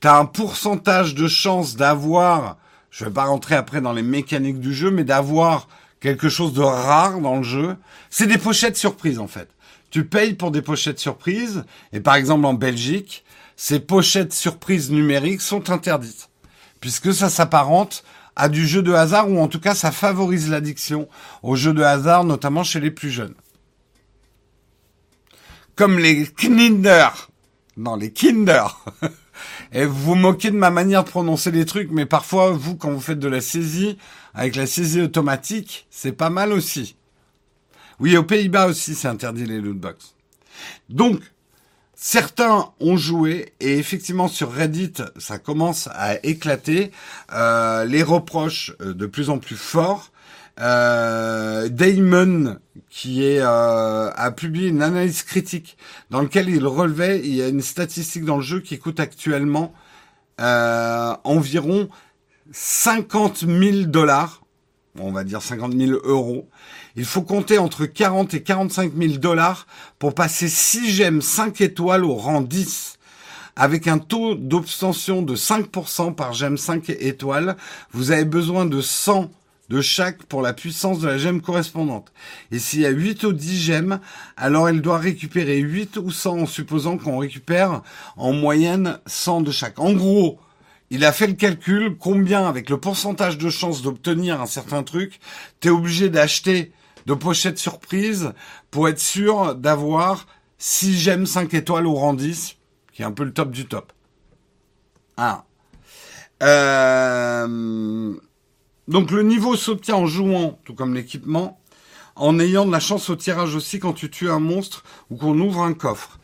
tu as un pourcentage de chance d'avoir, je vais pas rentrer après dans les mécaniques du jeu, mais d'avoir quelque chose de rare dans le jeu. C'est des pochettes surprises en fait. Tu payes pour des pochettes surprises et par exemple en Belgique, ces pochettes surprises numériques sont interdites, puisque ça s'apparente à du jeu de hasard, ou en tout cas ça favorise l'addiction au jeu de hasard, notamment chez les plus jeunes. Comme les Kinder. Non, les Kinder. Et vous vous moquez de ma manière de prononcer les trucs, mais parfois, vous, quand vous faites de la saisie, avec la saisie automatique, c'est pas mal aussi. Oui, aux Pays-Bas aussi, c'est interdit les lootbox. Donc, Certains ont joué et effectivement sur Reddit ça commence à éclater, euh, les reproches euh, de plus en plus forts. Euh, Damon qui est a publié une analyse critique dans laquelle il relevait il y a une statistique dans le jeu qui coûte actuellement environ 50 000 dollars, on va dire 50 000 euros il faut compter entre 40 et 45 000 dollars pour passer 6 gemmes 5 étoiles au rang 10. Avec un taux d'obtention de 5% par gemme 5 étoiles, vous avez besoin de 100 de chaque pour la puissance de la gemme correspondante. Et s'il y a 8 ou 10 gemmes, alors elle doit récupérer 8 ou 100 en supposant qu'on récupère en moyenne 100 de chaque. En gros, il a fait le calcul combien avec le pourcentage de chance d'obtenir un certain truc, tu es obligé d'acheter de pochette surprise pour être sûr d'avoir 6 gemmes 5 étoiles au rang 10, qui est un peu le top du top. Ah. Euh, donc le niveau s'obtient en jouant, tout comme l'équipement, en ayant de la chance au tirage aussi quand tu tues un monstre ou qu'on ouvre un coffre.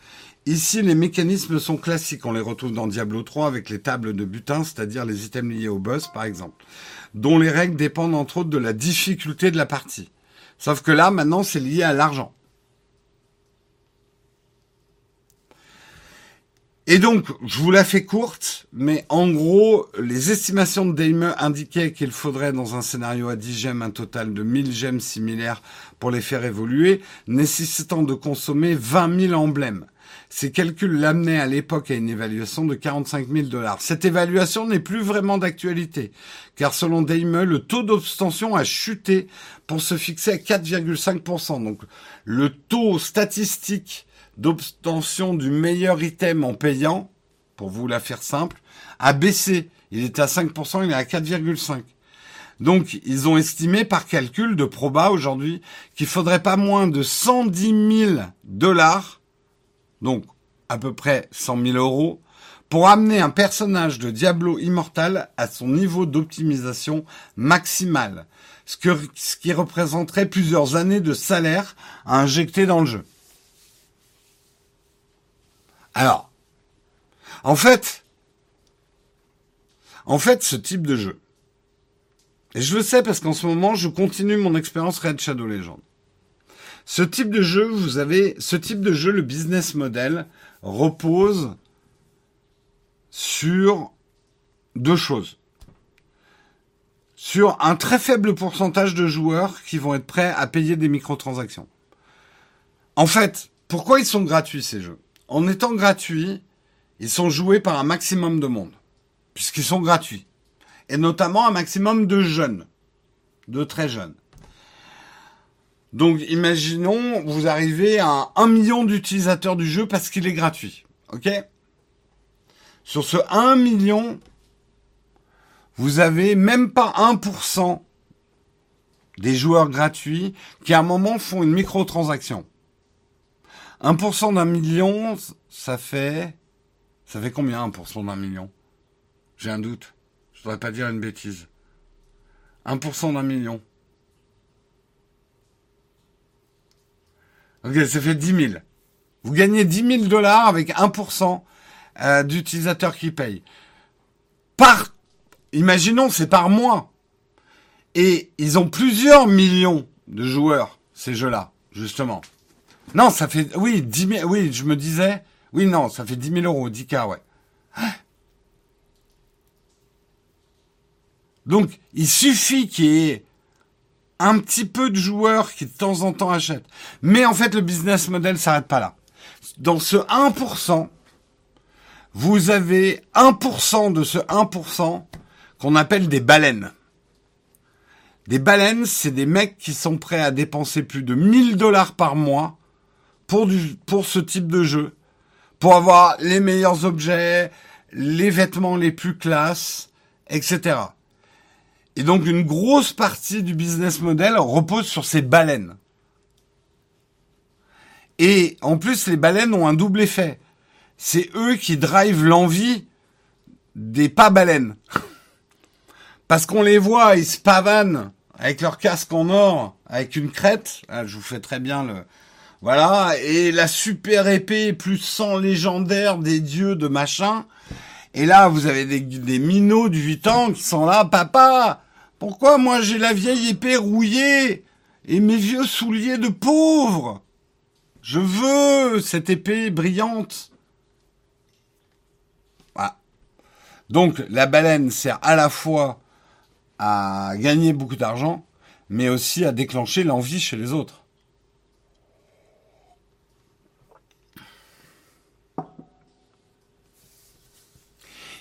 Ici, les mécanismes sont classiques. On les retrouve dans Diablo 3 avec les tables de butin, c'est-à-dire les items liés au boss, par exemple, dont les règles dépendent entre autres de la difficulté de la partie. Sauf que là, maintenant, c'est lié à l'argent. Et donc, je vous la fais courte, mais en gros, les estimations de Daimler indiquaient qu'il faudrait dans un scénario à 10 gemmes un total de 1000 gemmes similaires pour les faire évoluer, nécessitant de consommer 20 000 emblèmes. Ces calculs l'amenaient à l'époque à une évaluation de 45 000 dollars. Cette évaluation n'est plus vraiment d'actualité, car selon Daimler, le taux d'obtention a chuté pour se fixer à 4,5%. Donc, le taux statistique d'obtention du meilleur item en payant, pour vous la faire simple, a baissé. Il était à 5%, il est à 4,5%. Donc, ils ont estimé par calcul de proba aujourd'hui qu'il faudrait pas moins de 110 000 dollars, donc à peu près 100 000 euros, pour amener un personnage de Diablo Immortal à son niveau d'optimisation maximal, ce, qui représenterait plusieurs années de salaire à injecter dans le jeu. Alors, en fait, en fait, ce type de jeu, et je le sais parce qu'en ce moment, je continue mon expérience Red Shadow Legend. Ce type de jeu, vous avez, ce type de jeu, le business model repose sur deux choses. Sur un très faible pourcentage de joueurs qui vont être prêts à payer des microtransactions. En fait, pourquoi ils sont gratuits ces jeux? En étant gratuits, ils sont joués par un maximum de monde, puisqu'ils sont gratuits. Et notamment un maximum de jeunes, de très jeunes. Donc imaginons, vous arrivez à un million d'utilisateurs du jeu parce qu'il est gratuit. OK? Sur ce 1 million, vous avez même pas 1% des joueurs gratuits qui à un moment font une microtransaction. 1% d'un million, ça fait... Ça fait combien 1% d'un million? J'ai un doute. Je voudrais pas dire une bêtise. 1% d'un million. Ok, ça fait 10 000. Vous gagnez 10 000 dollars avec 1% euh, d'utilisateurs qui payent. Par... Imaginons, c'est par mois. Et ils ont plusieurs millions de joueurs, ces jeux-là, justement. Non, ça fait, oui, 10 000, oui, je me disais, oui, non, ça fait 10 000 euros, 10K, ouais. Donc, il suffit qu'il y ait un petit peu de joueurs qui de temps en temps achètent. Mais en fait, le business model s'arrête pas là. Dans ce 1%, vous avez 1% de ce 1% qu'on appelle des baleines. Des baleines, c'est des mecs qui sont prêts à dépenser plus de 1000 dollars par mois pour, du, pour ce type de jeu, pour avoir les meilleurs objets, les vêtements les plus classes, etc. Et donc une grosse partie du business model repose sur ces baleines. Et en plus, les baleines ont un double effet. C'est eux qui drivent l'envie des pas baleines. Parce qu'on les voit, ils se pavanent avec leur casque en or, avec une crête. Ah, je vous fais très bien le, voilà, et la super épée plus sang légendaire des dieux de machin. Et là, vous avez des, des minots de 8 ans qui sont là, papa, pourquoi moi j'ai la vieille épée rouillée et mes vieux souliers de pauvre? Je veux cette épée brillante. Voilà. Donc la baleine sert à la fois à gagner beaucoup d'argent, mais aussi à déclencher l'envie chez les autres.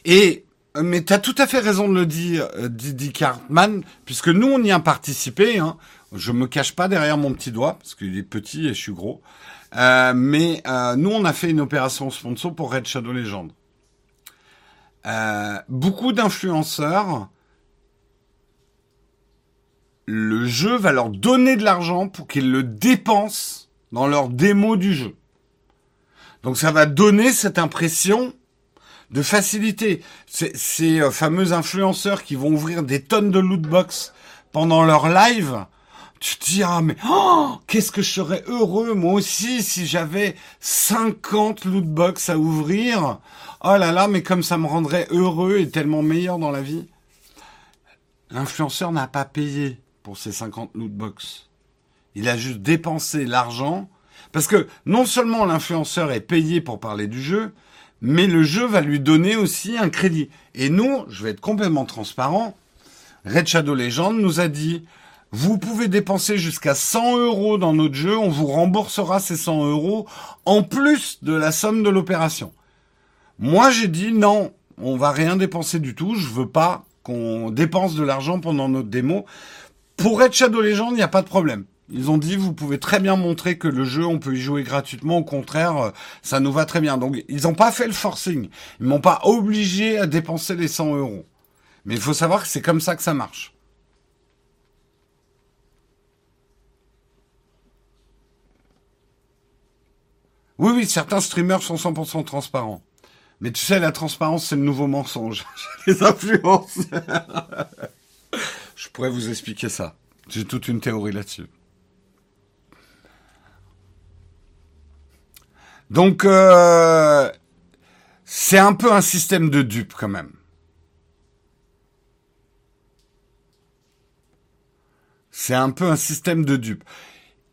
Et mais tu as tout à fait raison de le dire, euh, Didi Cartman, puisque nous, on y a participé. Hein. Je me cache pas derrière mon petit doigt, parce qu'il est petit et je suis gros. Euh, mais euh, nous, on a fait une opération sponsor pour Red Shadow Legend. Euh, beaucoup d'influenceurs, le jeu va leur donner de l'argent pour qu'ils le dépensent dans leur démo du jeu. Donc ça va donner cette impression de facilité. Ces euh, fameux influenceurs qui vont ouvrir des tonnes de loot box pendant leur live, tu te dis, ah mais oh, qu'est-ce que je serais heureux moi aussi si j'avais 50 loot box à ouvrir. Oh là là, mais comme ça me rendrait heureux et tellement meilleur dans la vie. L'influenceur n'a pas payé pour ces 50 loot box. Il a juste dépensé l'argent parce que non seulement l'influenceur est payé pour parler du jeu, mais le jeu va lui donner aussi un crédit. Et nous, je vais être complètement transparent, Red Shadow Legend nous a dit, vous pouvez dépenser jusqu'à 100 euros dans notre jeu, on vous remboursera ces 100 euros en plus de la somme de l'opération. Moi, j'ai dit non, on va rien dépenser du tout, je veux pas qu'on dépense de l'argent pendant notre démo. Pour Red Shadow Legend, il n'y a pas de problème. Ils ont dit, vous pouvez très bien montrer que le jeu, on peut y jouer gratuitement. Au contraire, euh, ça nous va très bien. Donc, ils n'ont pas fait le forcing. Ils m'ont pas obligé à dépenser les 100 euros. Mais il faut savoir que c'est comme ça que ça marche. Oui, oui, certains streamers sont 100% transparents. Mais tu sais, la transparence, c'est le nouveau mensonge. les influenceurs. Je pourrais vous expliquer ça. J'ai toute une théorie là-dessus. Donc, euh, c'est un peu un système de dupe quand même. C'est un peu un système de dupe.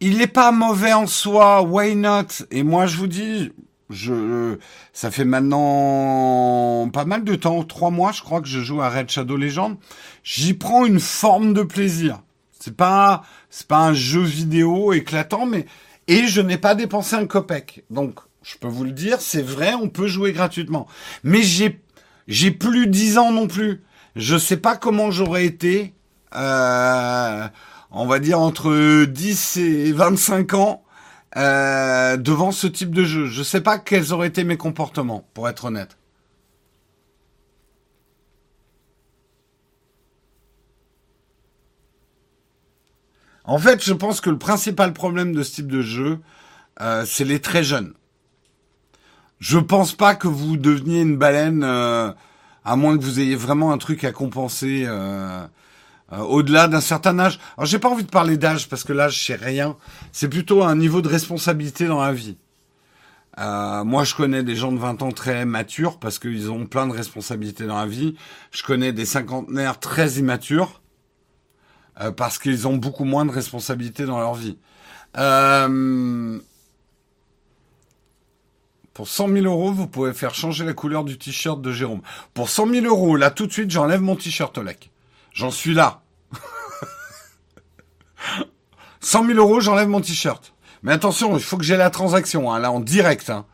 Il n'est pas mauvais en soi, why not? Et moi, je vous dis, je, ça fait maintenant pas mal de temps, trois mois, je crois que je joue à Red Shadow Legend. J'y prends une forme de plaisir. C'est pas, c'est pas un jeu vidéo éclatant, mais et je n'ai pas dépensé un copec. Donc, je peux vous le dire, c'est vrai, on peut jouer gratuitement. Mais j'ai, j'ai plus dix ans non plus. Je sais pas comment j'aurais été, euh, on va dire entre 10 et 25 ans, euh, devant ce type de jeu. Je sais pas quels auraient été mes comportements, pour être honnête. En fait, je pense que le principal problème de ce type de jeu, euh, c'est les très jeunes. Je pense pas que vous deveniez une baleine, euh, à moins que vous ayez vraiment un truc à compenser euh, au-delà d'un certain âge. Alors j'ai pas envie de parler d'âge parce que l'âge c'est rien. C'est plutôt un niveau de responsabilité dans la vie. Moi, je connais des gens de 20 ans très matures parce qu'ils ont plein de responsabilités dans la vie. Je connais des cinquantenaires très immatures euh, parce qu'ils ont beaucoup moins de responsabilités dans leur vie. Euh, pour 100 000 euros, vous pouvez faire changer la couleur du t-shirt de Jérôme. Pour 100 000 euros, là tout de suite, j'enlève mon t-shirt lec. J'en suis là. 100 000 euros, j'enlève mon t-shirt. Mais attention, il faut que j'ai la transaction, hein, là en direct, hein,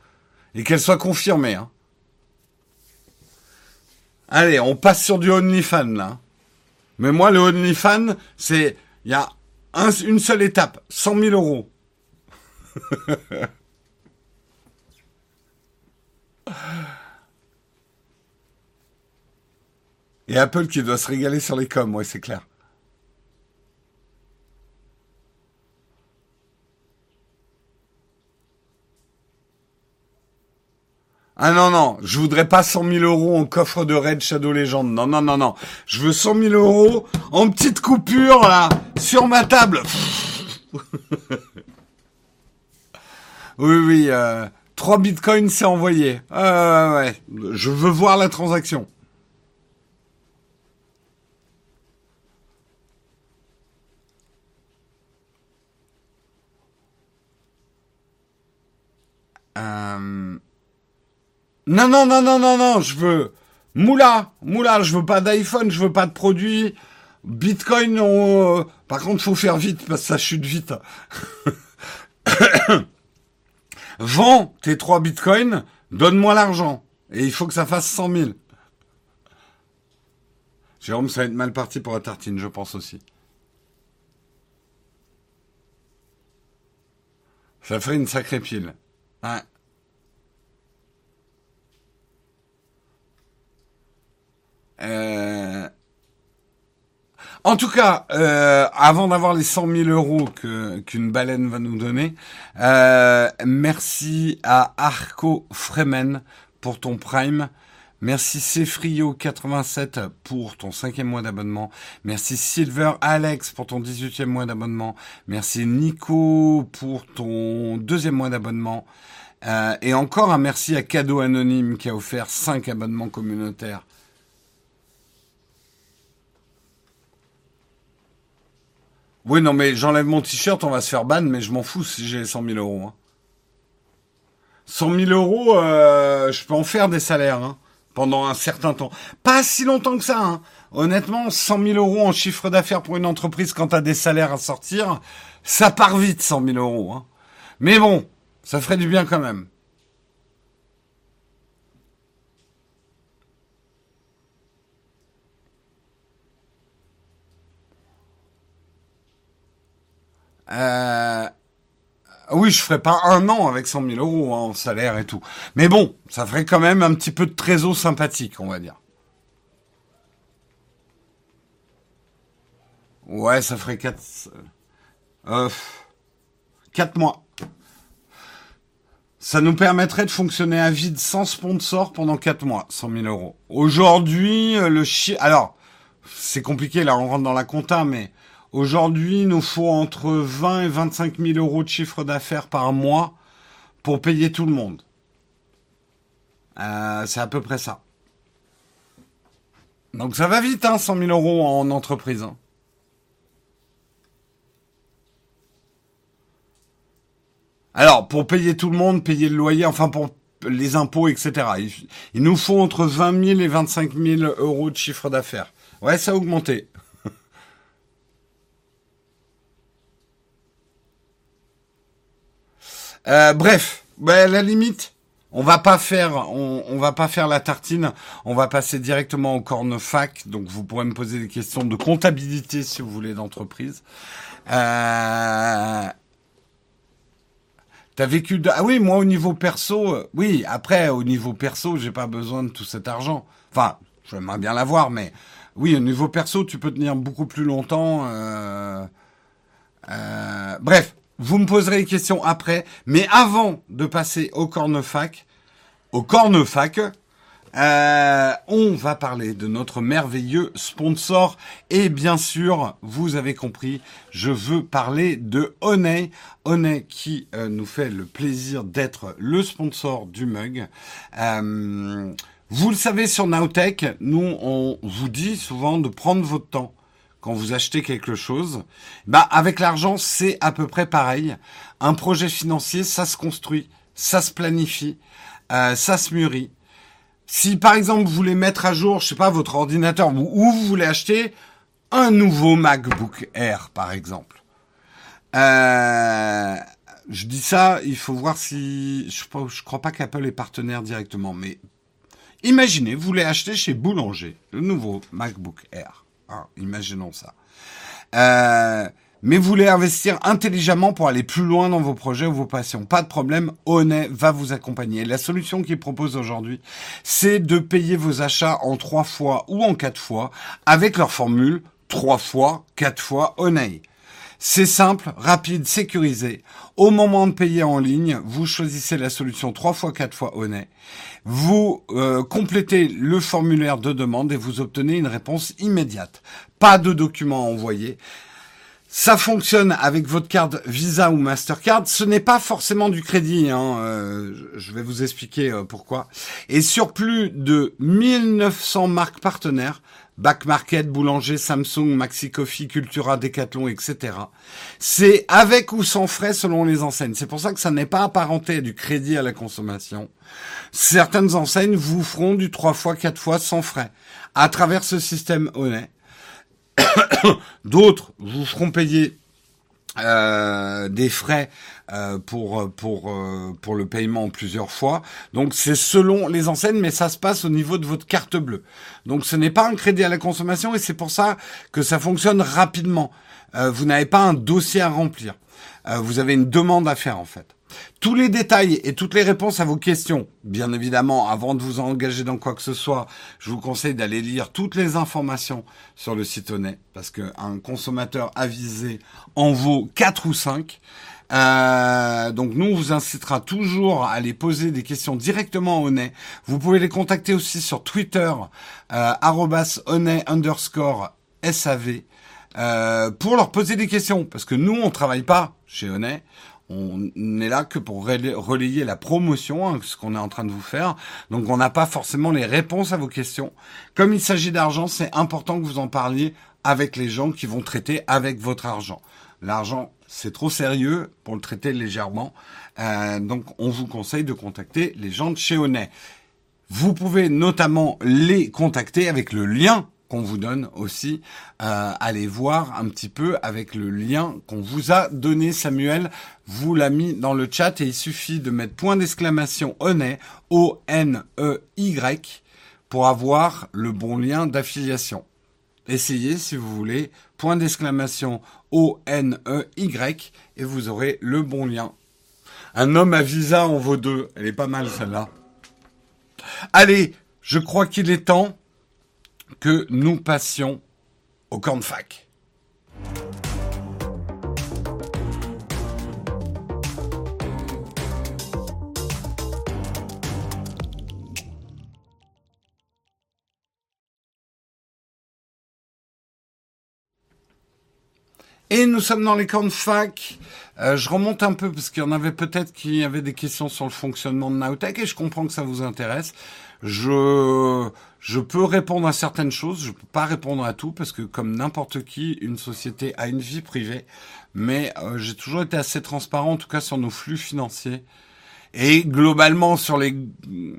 et qu'elle soit confirmée. Hein. Allez, on passe sur du OnlyFans là. Mais moi, le OnlyFans, c'est, il y a une seule étape, 100 000 euros. Et Apple qui doit se régaler sur les coms, ouais, c'est clair. Ah non, non, je voudrais pas 100 000 euros en coffre de Red Shadow Legend. Non, non, non, non. Je veux 100 000 euros en petite coupure, là, sur ma table. oui, oui, euh, 3 bitcoins, c'est envoyé. Euh, ouais, je veux voir la transaction. Euh... Non, non, non, non, non, non, je veux moula, moula, je veux pas d'iPhone, je veux pas de produits. Bitcoin, on... par contre, faut faire vite parce que ça chute vite. Vends tes trois bitcoins, donne-moi l'argent. Et il faut que ça fasse 100 000. Jérôme, ça va être mal parti pour la tartine, je pense aussi. Ça ferait une sacrée pile. Euh... En tout cas, euh, avant d'avoir les 100 000 euros que qu'une baleine va nous donner, euh, merci à Arco Fremen pour ton Prime. Merci Cefrio87 pour ton cinquième mois d'abonnement. Merci Silver Alex pour ton 18e mois d'abonnement. Merci Nico pour ton deuxième mois d'abonnement. Euh, et encore un merci à Cadeau Anonyme qui a offert 5 abonnements communautaires. Oui, non, mais j'enlève mon t-shirt, on va se faire ban, mais je m'en fous si j'ai 100 000 euros. Hein. 100 000 euros, euh, je peux en faire des salaires hein, pendant un certain temps. Pas si longtemps que ça. Hein. Honnêtement, 100 000 euros en chiffre d'affaires pour une entreprise quand tu as des salaires à sortir, ça part vite, 100 000 euros. Hein. Mais bon, ça ferait du bien quand même. Euh, oui, je ferais pas un an avec 100 000 euros hein, en salaire et tout. Mais bon, ça ferait quand même un petit peu de trésor sympathique, on va dire. Ouais, ça ferait 4... Euh, 4 mois. Ça nous permettrait de fonctionner à vide sans sponsor pendant 4 mois, 100 000 euros. Aujourd'hui, euh, le chi... Alors, c'est compliqué, là, on rentre dans la compta, mais Aujourd'hui, il nous faut entre 20 et 25 000 euros de chiffre d'affaires par mois pour payer tout le monde. Euh, c'est à peu près ça. Donc ça va vite, hein, 100 000 euros en entreprise. Hein. Alors, pour payer tout le monde, payer le loyer, enfin pour les impôts, etc. Il, nous faut entre 20 000 et 25 000 euros de chiffre d'affaires. Ouais, ça a augmenté. Euh, bref, ben, la limite, on va pas faire, on, va pas faire la tartine. On va passer directement au cornefac. Donc, vous pourrez me poser des questions de comptabilité si vous voulez d'entreprise. Euh, T'as vécu. Ah oui, moi au niveau perso, euh, oui, après au niveau perso, j'ai pas besoin de tout cet argent. Enfin, j'aimerais bien l'avoir, mais oui, au niveau perso, tu peux tenir beaucoup plus longtemps. Bref, vous me poserez des questions après, mais avant de passer au cornefac, au cornefac, euh, on va parler de notre merveilleux sponsor et bien sûr, vous avez compris, je veux parler de Honey, Honey qui euh, nous fait le plaisir d'être le sponsor du mug. Euh, vous le savez sur Nowtech, nous on vous dit souvent de prendre votre temps quand vous achetez quelque chose, bah avec l'argent c'est à peu près pareil. Un projet financier, ça se construit, ça se planifie, euh, ça se mûrit. Si par exemple vous voulez mettre à jour, je sais pas, votre ordinateur ou, vous voulez acheter un nouveau MacBook Air par exemple. Euh, je dis ça, il faut voir si je, je crois pas qu'Apple est partenaire directement, mais imaginez, vous voulez acheter chez Boulanger le nouveau MacBook Air. Ah, imaginons ça. Euh, mais vous voulez investir intelligemment pour aller plus loin dans vos projets ou vos passions. Pas de problème, Honnet va vous accompagner. La solution qu'il propose aujourd'hui, c'est de payer vos achats en trois fois ou en quatre fois avec leur formule trois fois, quatre fois Honnet. C'est simple, rapide, sécurisé. Au moment de payer en ligne, vous choisissez la solution 3 fois 4 fois honnête. Vous euh, complétez le formulaire de demande et vous obtenez une réponse immédiate. Pas de documents à envoyer. Ça fonctionne avec votre carte Visa ou Mastercard. Ce n'est pas forcément du crédit. Hein. Euh, je vais vous expliquer euh, pourquoi. Et sur plus de 1900 marques partenaires, Back Market, Boulanger, Samsung, Maxi Coffee, Cultura, Decathlon, etc. C'est avec ou sans frais selon les enseignes. C'est pour ça que ça n'est pas apparenté à du crédit à la consommation. Certaines enseignes vous feront du 3 fois, 4 fois sans frais à travers ce système honnête. D'autres vous feront payer euh, des frais euh, pour pour euh, pour le paiement en plusieurs fois. Donc c'est selon les enseignes, mais ça se passe au niveau de votre carte bleue. Donc ce n'est pas un crédit à la consommation et c'est pour ça que ça fonctionne rapidement. vous n'avez pas un dossier à remplir. vous avez une demande à faire en fait. Tous les détails et toutes les réponses à vos questions, bien évidemment, avant de vous engager dans quoi que ce soit, je vous conseille d'aller lire toutes les informations sur le site Honnête, parce qu'un consommateur avisé en vaut 4 ou 5. Euh, donc nous, on vous incitera toujours à aller poser des questions directement à Honnête. Vous pouvez les contacter aussi sur Twitter, euh, underscore SAV, euh, pour leur poser des questions. Parce que nous, on travaille pas chez Honnête. On n'est là que pour relayer la promotion, hein, ce qu'on est en train de vous faire. Donc on n'a pas forcément les réponses à vos questions. Comme il s'agit d'argent, c'est important que vous en parliez avec les gens qui vont traiter avec votre argent. L'argent, c'est trop sérieux pour le traiter légèrement. Euh, donc, on vous conseille de contacter les gens de chez Onet. Vous pouvez notamment les contacter avec le lien qu'on vous donne aussi. Euh, allez voir un petit peu avec le lien qu'on vous a donné. Samuel vous l'a mis dans le chat et il suffit de mettre point d'exclamation Onet, O-N-E-Y, pour avoir le bon lien d'affiliation. Essayez si vous voulez, point d'exclamation O-N-E-Y, et vous aurez le bon lien. Un homme à visa en vaut deux. Elle est pas mal celle-là. Allez, je crois qu'il est temps que nous passions au camp de fac. Et nous sommes dans les camps de fac. Euh, je remonte un peu parce qu'il y en avait peut-être qui avaient des questions sur le fonctionnement de Naotech et je comprends que ça vous intéresse. Je je peux répondre à certaines choses, je peux pas répondre à tout parce que comme n'importe qui, une société a une vie privée. Mais euh, j'ai toujours été assez transparent, en tout cas sur nos flux financiers. Et globalement sur les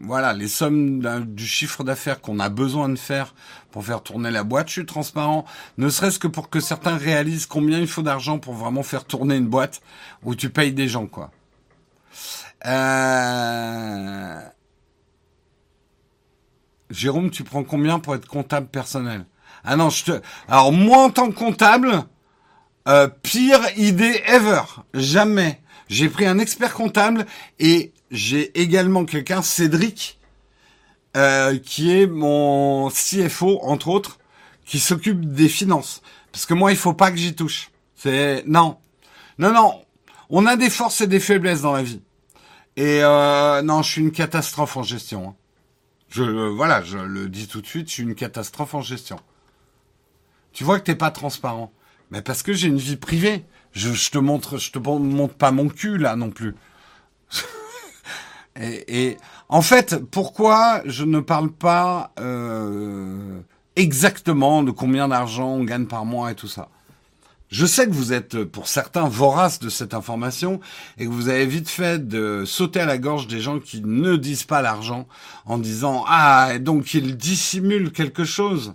voilà les sommes du chiffre d'affaires qu'on a besoin de faire pour faire tourner la boîte, je suis transparent, ne serait-ce que pour que certains réalisent combien il faut d'argent pour vraiment faire tourner une boîte où tu payes des gens quoi. Euh... Jérôme, tu prends combien pour être comptable personnel? Ah non, je te. Alors moi en tant que comptable, euh, pire idée ever, jamais. J'ai pris un expert comptable et j'ai également quelqu'un, Cédric, euh, qui est mon CFO, entre autres, qui s'occupe des finances. Parce que moi, il faut pas que j'y touche. C'est non, non, non. On a des forces et des faiblesses dans la vie. Et euh, non, je suis une catastrophe en gestion. Hein. Je voilà, je le dis tout de suite, je suis une catastrophe en gestion. Tu vois que t'es pas transparent. Mais parce que j'ai une vie privée. Je, te montre, je te montre pas mon cul là non plus. et, en fait, pourquoi je ne parle pas euh, exactement de combien d'argent on gagne par mois et tout ça? Je sais que vous êtes, pour certains, voraces de cette information et que vous avez vite fait de sauter à la gorge des gens qui ne disent pas l'argent en disant ah donc ils dissimulent quelque chose.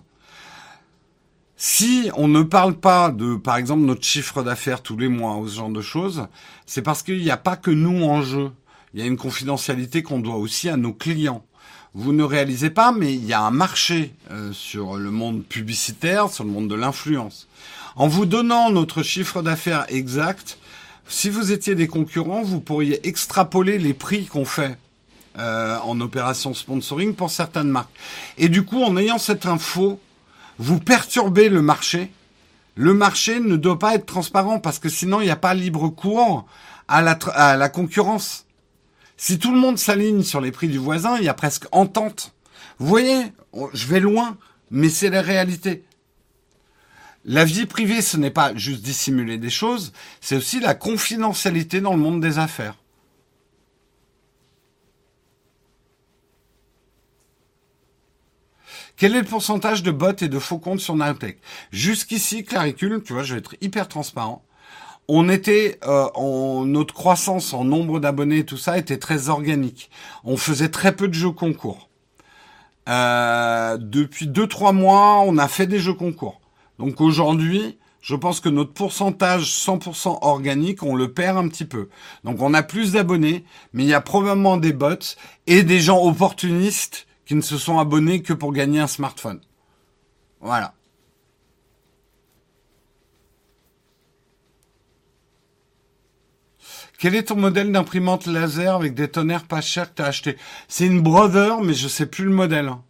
Si on ne parle pas de, par exemple, notre chiffre d'affaires tous les mois ou ce genre de choses, c'est parce qu'il n'y a pas que nous en jeu. Il y a une confidentialité qu'on doit aussi à nos clients. Vous ne réalisez pas, mais il y a un marché euh, sur le monde publicitaire, sur le monde de l'influence. En vous donnant notre chiffre d'affaires exact, si vous étiez des concurrents, vous pourriez extrapoler les prix qu'on fait euh, en opération sponsoring pour certaines marques. Et du coup, en ayant cette info, vous perturbez le marché. Le marché ne doit pas être transparent parce que sinon il n'y a pas libre cours à la, à la concurrence. Si tout le monde s'aligne sur les prix du voisin, il y a presque entente. Vous voyez, je vais loin, mais c'est la réalité. La vie privée, ce n'est pas juste dissimuler des choses, c'est aussi la confidentialité dans le monde des affaires. Quel est le pourcentage de bots et de faux comptes sur Naotech Jusqu'ici, Claricule, tu vois, je vais être hyper transparent. On était, euh, en, notre croissance en nombre d'abonnés, tout ça était très organique. On faisait très peu de jeux concours. Euh, depuis 2-3 mois, on a fait des jeux concours. Donc aujourd'hui, je pense que notre pourcentage 100% organique, on le perd un petit peu. Donc on a plus d'abonnés, mais il y a probablement des bots et des gens opportunistes ne se sont abonnés que pour gagner un smartphone. Voilà. Quel est ton modèle d'imprimante laser avec des tonnerres pas chers que tu as acheté? C'est une Brother, mais je sais plus le modèle. Hein.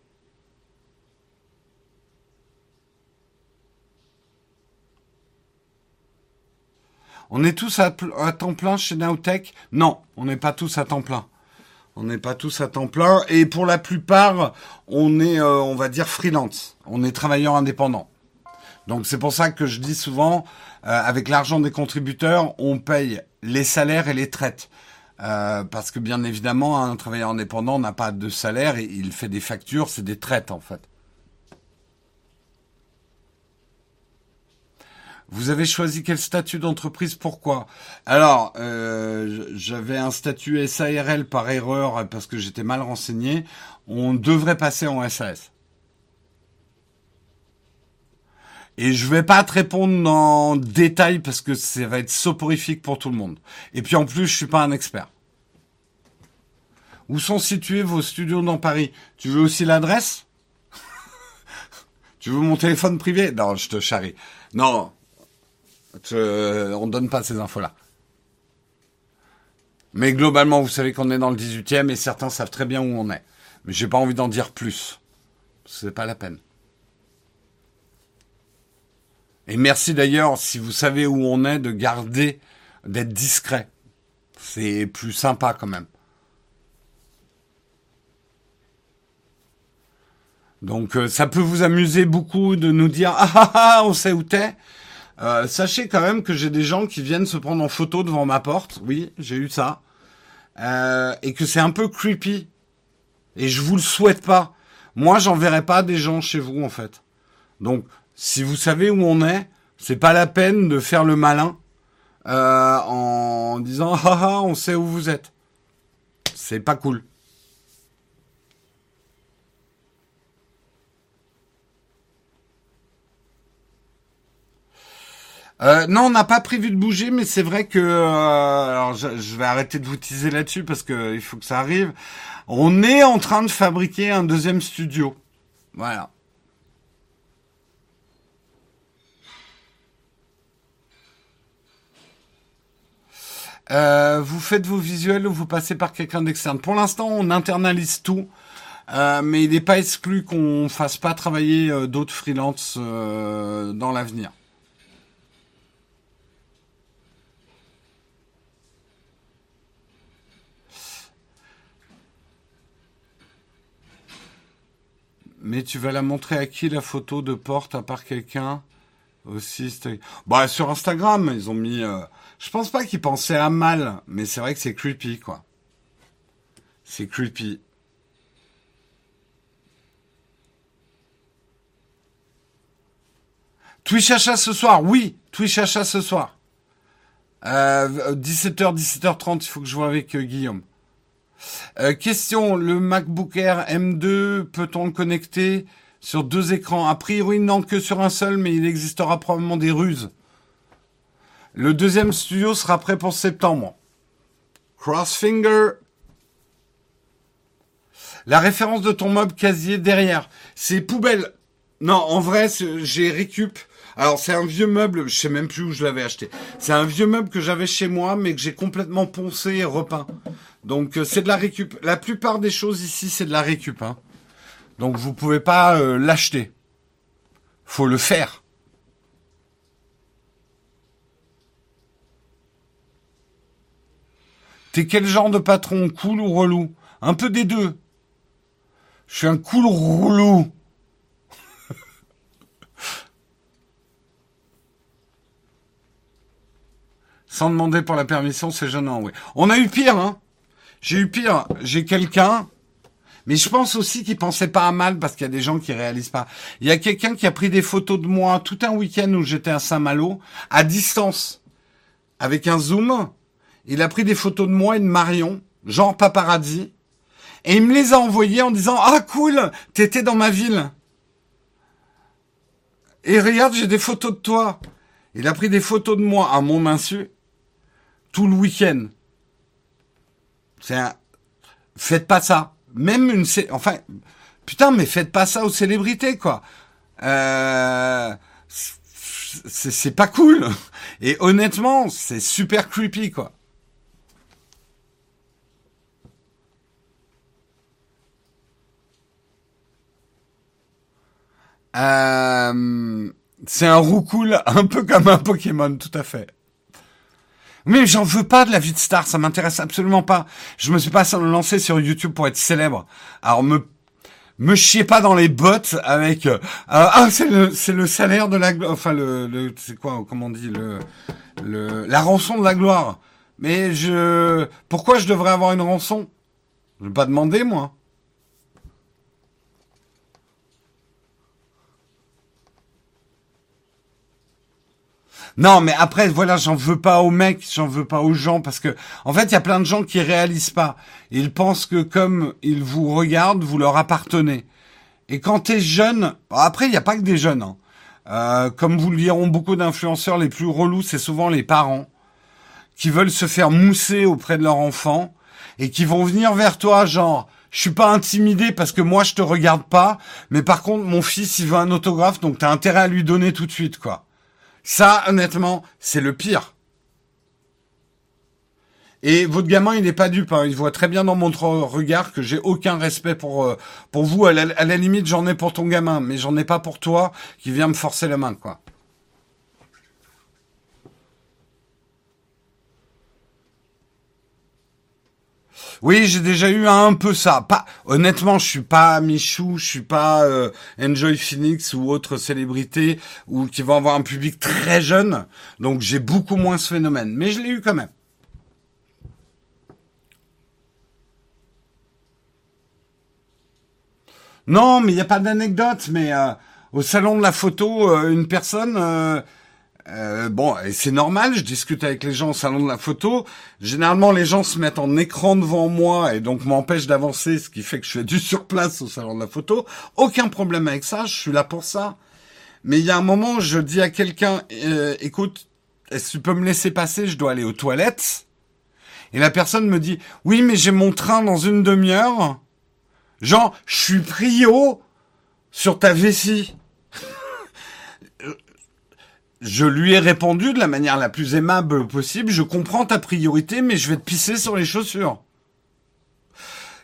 On est tous à, temps plein chez Nowtech? Non, on n'est pas tous à temps plein. On n'est pas tous à temps plein et pour la plupart, on est, euh, on va dire, freelance. On est travailleur indépendant. Donc c'est pour ça que je dis souvent, euh, avec l'argent des contributeurs, on paye les salaires et les traites. Euh, parce que bien évidemment, un travailleur indépendant n'a pas de salaire et il fait des factures, c'est des traites en fait. Vous avez choisi quel statut d'entreprise Pourquoi? Alors, euh, j'avais un statut SARL par erreur parce que j'étais mal renseigné. On devrait passer en SAS. Et je vais pas te répondre en détail parce que ça va être soporifique pour tout le monde. Et puis en plus, je suis pas un expert. Où sont situés vos studios dans Paris? Tu veux aussi l'adresse? Tu veux mon téléphone privé? Non, je te charrie. Non, on ne donne pas ces infos-là. Mais globalement, vous savez qu'on est dans le 18e et certains savent très bien où on est. Mais j'ai pas envie d'en dire plus. C'est pas la peine. Et merci d'ailleurs, si vous savez où on est, de garder, d'être discret. C'est plus sympa quand même. Donc euh, ça peut vous amuser beaucoup de nous dire ah ah ah on sait où t'es. Euh, sachez quand même que j'ai des gens qui viennent se prendre en photo devant ma porte. Oui, j'ai eu ça. Euh, et que c'est un peu creepy. Et je vous le souhaite pas. Moi, j'enverrai pas des gens chez vous, en fait. Donc, si vous savez où on est, c'est pas la peine de faire le malin euh, en disant ah ah, on sait où vous êtes. C'est pas cool. Euh, non, on n'a pas prévu de bouger, mais c'est vrai que euh, alors je, vais arrêter de vous teaser là-dessus parce que il faut que ça arrive. On est en train de fabriquer un deuxième studio. Voilà. Euh, vous faites vos visuels ou vous passez par quelqu'un d'externe. Pour l'instant, on internalise tout, mais il n'est pas exclu qu'on fasse pas travailler d'autres freelances dans l'avenir. Mais tu vas la montrer à qui la photo de porte à part quelqu'un aussi Bah sur Instagram, ils ont mis. Euh... Je pense pas qu'ils pensaient à mal, mais c'est vrai que c'est creepy quoi. C'est creepy. Twitch achat ce soir, oui, Twitch achat ce soir. Euh, 17h, 17h30, il faut que je vois avec euh, Guillaume. Euh, question, le MacBook Air M2, peut-on le connecter sur deux écrans? A priori, non, que sur un seul, mais il existera probablement des ruses. Le deuxième studio sera prêt pour septembre. Crossfinger. La référence de ton meuble casier derrière. C'est poubelle. Non, en vrai, j'ai récup. Alors c'est un vieux meuble, je sais même plus où je l'avais acheté. C'est un vieux meuble que j'avais chez moi, mais que j'ai complètement poncé et repeint. Donc euh, c'est de la récup. La plupart des choses ici, c'est de la récup. Hein. Donc vous pouvez pas euh, l'acheter. Faut le faire. T'es quel genre de patron? Cool ou relou? Un peu des deux. Je suis un cool relou. Sans demander pour la permission, c'est gênant, oui. On a eu pire, hein j'ai eu pire. J'ai quelqu'un, mais je pense aussi qu'il pensait pas à mal parce qu'il y a des gens qui réalisent pas. Il y a quelqu'un qui a pris des photos de moi tout un week-end où j'étais à Saint-Malo, à distance, avec un zoom. Il a pris des photos de moi et de Marion, genre paparazzi, et il me les a envoyées en disant ah cool, t'étais dans ma ville. Et regarde, j'ai des photos de toi. Il a pris des photos de moi à mon insu tout le week-end. C'est un... Faites pas ça. Même une... Enfin, putain, mais faites pas ça aux célébrités, quoi. Euh... C'est pas cool. Et honnêtement, c'est super creepy, quoi. Euh... C'est un roucoule, un peu comme un Pokémon, tout à fait. Mais j'en veux pas de la vie de star, ça m'intéresse absolument pas. Je me suis pas lancé sur YouTube pour être célèbre. Alors me me chiez pas dans les bottes avec euh, ah c'est le c'est le salaire de la enfin le, le c'est quoi comment on dit le le la rançon de la gloire. Mais je pourquoi je devrais avoir une rançon? Je vais pas demander moi. Non, mais après, voilà, j'en veux pas aux mecs, j'en veux pas aux gens, parce que, en fait, il y a plein de gens qui réalisent pas. Ils pensent que comme ils vous regardent, vous leur appartenez. Et quand t'es jeune, après, il n'y a pas que des jeunes. Hein. Euh, comme vous le diront beaucoup d'influenceurs, les plus relous, c'est souvent les parents qui veulent se faire mousser auprès de leur enfant et qui vont venir vers toi, genre, je suis pas intimidé parce que moi je te regarde pas, mais par contre mon fils il veut un autographe, donc t'as intérêt à lui donner tout de suite, quoi. Ça, honnêtement, c'est le pire. Et votre gamin, il n'est pas dupe. Hein. Il voit très bien dans mon regard que j'ai aucun respect pour euh, pour vous. À la, limite, j'en ai pour ton gamin, mais j'en ai pas pour toi qui vient me forcer la main, quoi. Oui, j'ai déjà eu un peu ça. Pas honnêtement, je suis pas Michou, je suis pas euh, Enjoy Phoenix ou autre célébrité ou qui vont avoir un public très jeune. Donc j'ai beaucoup moins ce phénomène, mais je l'ai eu quand même. Non, mais il n'y a pas d'anecdote, mais euh, au salon de la photo, euh, une personne euh, bon, et c'est normal, je discute avec les gens au salon de la photo. Généralement, les gens se mettent en écran devant moi et donc m'empêchent d'avancer, ce qui fait que je fais du surplace au salon de la photo. Aucun problème avec ça, je suis là pour ça. Mais il y a un moment, je dis à quelqu'un, euh, écoute, est-ce que tu peux me laisser passer, je dois aller aux toilettes. Et la personne me dit, oui, mais j'ai mon train dans une demi-heure. Genre, je suis prio sur ta vessie je lui ai répondu de la manière la plus aimable possible, je comprends ta priorité, mais je vais te pisser sur les chaussures.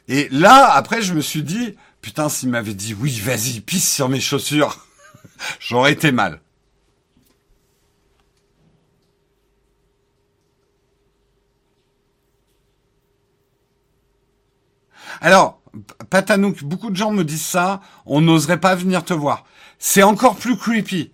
Et là, après, je me suis dit, putain, s'il m'avait dit, oui, vas-y, pisse sur mes chaussures, j'aurais été mal. Alors, Patanouk, beaucoup de gens me disent ça, on n'oserait pas venir te voir. C'est encore plus creepy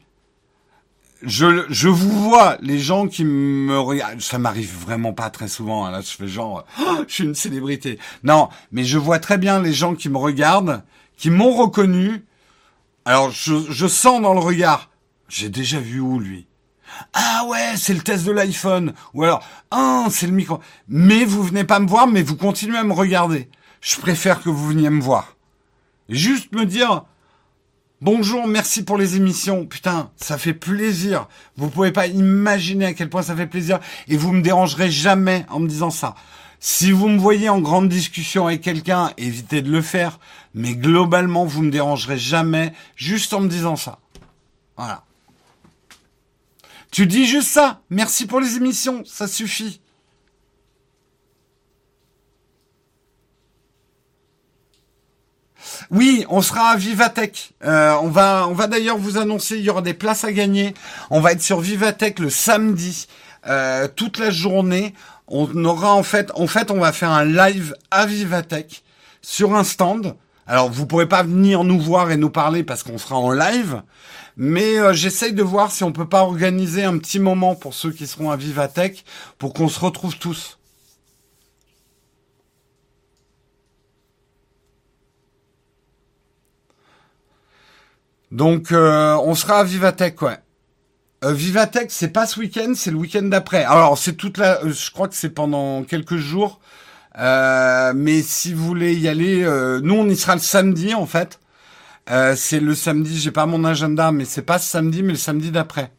je, je vous vois, les gens qui me regardent, ça m'arrive vraiment pas très souvent, hein, là je fais genre, oh, je suis une célébrité. Non, mais je vois très bien les gens qui me regardent, qui m'ont reconnu. Alors je, je sens dans le regard, j'ai déjà vu où lui? Ah ouais, c'est le test de l'iPhone. Ou alors, ah, c'est le micro. Mais vous venez pas me voir, mais vous continuez à me regarder. Je préfère que vous veniez me voir. Juste me dire, Bonjour, merci pour les émissions. Putain, ça fait plaisir. Vous pouvez pas imaginer à quel point ça fait plaisir. Et vous me dérangerez jamais en me disant ça. Si vous me voyez en grande discussion avec quelqu'un, évitez de le faire. Mais globalement, vous me dérangerez jamais juste en me disant ça. Voilà. Tu dis juste ça. Merci pour les émissions. Ça suffit. Oui, on sera à Vivatech. Euh, on va, on va d'ailleurs vous annoncer, il y aura des places à gagner. On va être sur Vivatech le samedi, euh, toute la journée. On aura en fait, en fait, on va faire un live à Vivatech sur un stand. Alors, vous pourrez pas venir nous voir et nous parler parce qu'on sera en live, mais euh, j'essaye de voir si on peut pas organiser un petit moment pour ceux qui seront à Vivatech pour qu'on se retrouve tous. Donc, euh, on sera à Vivatech, ouais. Euh, Vivatech, c'est pas ce week-end, c'est le week-end d'après. Alors, c'est toute la, euh, je crois que c'est pendant quelques jours. mais si vous voulez y aller, nous on y sera le samedi en fait. c'est le samedi, j'ai pas mon agenda, mais c'est pas ce samedi, mais le samedi d'après.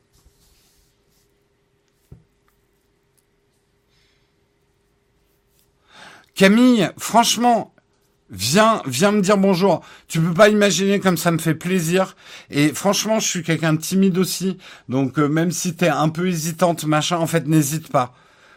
Camille, franchement, Viens, viens me dire bonjour. Tu peux pas imaginer comme ça me fait plaisir. Et franchement, je suis quelqu'un de timide aussi. Donc euh, même si t'es un peu hésitante, machin, en fait, n'hésite pas.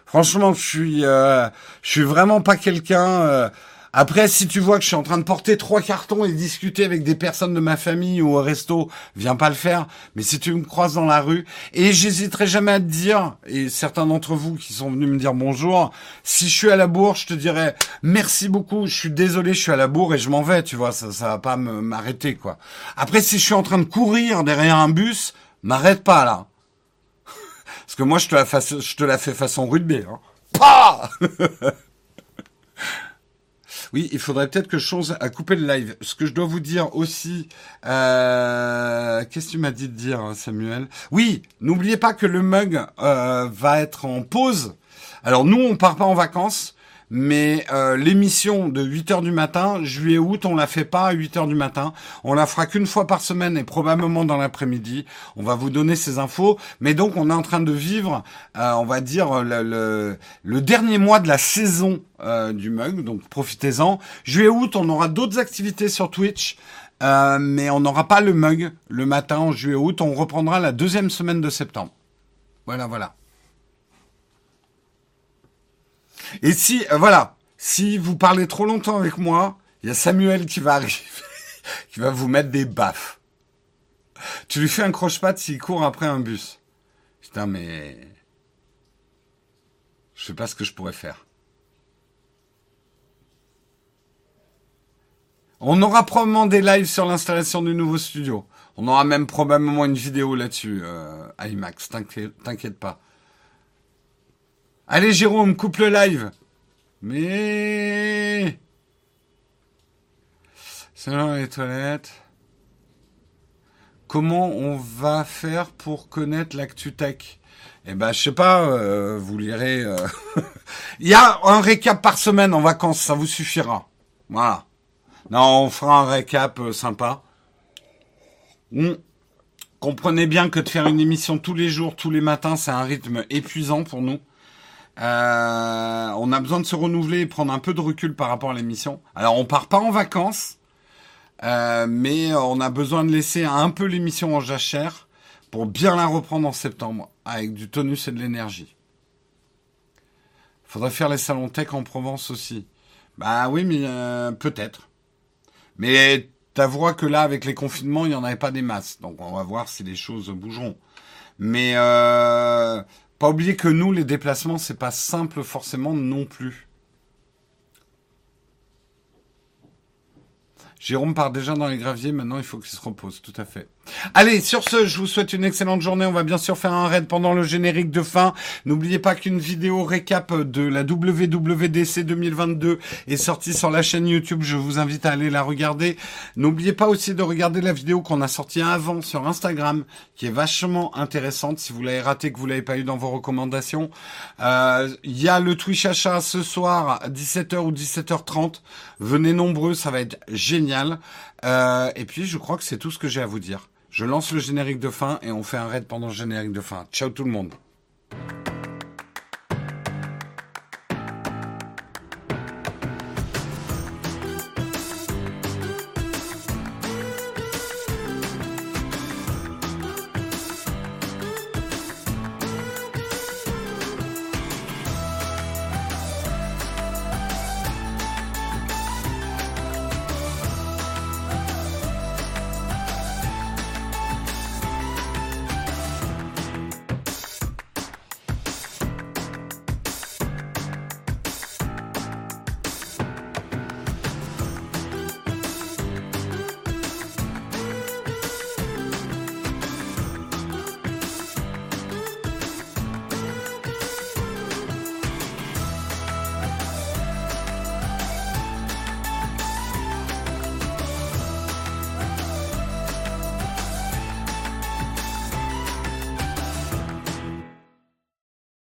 Franchement, je suis, euh, je suis vraiment pas quelqu'un. Après, si tu vois que je suis en train de porter trois cartons et discuter avec des personnes de ma famille ou au resto, viens pas le faire. Mais si tu me croises dans la rue, et j'hésiterai jamais à te dire, et certains d'entre vous qui sont venus me dire bonjour, si je suis à la bourre, je te dirais merci beaucoup, je suis désolé, je suis à la bourre et je m'en vais, tu vois, ça, ça va pas m'arrêter, quoi. Après, si je suis en train de courir derrière un bus, m'arrête pas, là. Parce que moi, je te la, je te la fais façon rugby, hein. Pas Oui, il faudrait peut-être que je change à couper le live. Ce que je dois vous dire aussi, euh, qu'est-ce que tu m'as dit de dire, Samuel? Oui, n'oubliez pas que le mug euh, va être en pause. Alors nous, on part pas en vacances. Mais euh, l'émission de 8 heures du matin, juillet-août, on la fait pas à 8 heures du matin. On la fera qu'une fois par semaine et probablement dans l'après-midi. On va vous donner ces infos. Mais donc, on est en train de vivre, euh, on va dire, le, le, dernier mois de la saison euh, du mug. Donc, profitez-en. Juillet-août, on aura d'autres activités sur Twitch. mais on n'aura pas le mug le matin en juillet-août. On reprendra la deuxième semaine de septembre. Voilà, voilà. Et si, euh, voilà, si vous parlez trop longtemps avec moi, il y a Samuel qui va arriver, qui va vous mettre des baffes. Tu lui fais un croche-patte s'il court après un bus. Putain, mais... Je sais pas ce que je pourrais faire. On aura probablement des lives sur l'installation du nouveau studio. On aura même probablement une vidéo là-dessus, euh, IMAX, t'inquiète pas. Allez Jérôme, coupe le live. Mais... Dans les toilettes. Comment on va faire pour connaître l'actu tech? Eh ben, je sais pas, euh, vous lirez. Euh. Il y a un récap par semaine en vacances, ça vous suffira. Voilà. Non, on fera un récap euh, sympa. Comprenez bien que de faire une émission tous les jours, tous les matins, c'est un rythme épuisant pour nous. Euh, on a besoin de se renouveler et prendre un peu de recul par rapport à l'émission. Alors on part pas en vacances, euh, mais on a besoin de laisser un peu l'émission en jachère pour bien la reprendre en septembre avec du tonus et de l'énergie. Faudrait faire les salons tech en Provence aussi. Bah oui, mais euh, peut-être. Mais t'avoueras que là, avec les confinements, il n'y en avait pas des masses. Donc on va voir si les choses bougeront. Mais pas oublier que nous, les déplacements, c'est pas simple forcément non plus. Jérôme part déjà dans les graviers, maintenant il faut qu'il se repose, tout à fait. Allez, sur ce, je vous souhaite une excellente journée. On va bien sûr faire un raid pendant le générique de fin. N'oubliez pas qu'une vidéo récap de la WWDC 2022 est sortie sur la chaîne YouTube. Je vous invite à aller la regarder. N'oubliez pas aussi de regarder la vidéo qu'on a sortie avant sur Instagram, qui est vachement intéressante. Si vous l'avez raté, que vous l'avez pas eu dans vos recommandations, euh, il y a le Twitch achat ce soir à 17h ou 17h30. Venez nombreux, ça va être génial. Euh, et puis, je crois que c'est tout ce que j'ai à vous dire. Je lance le générique de fin et on fait un raid pendant le générique de fin. Ciao tout le monde.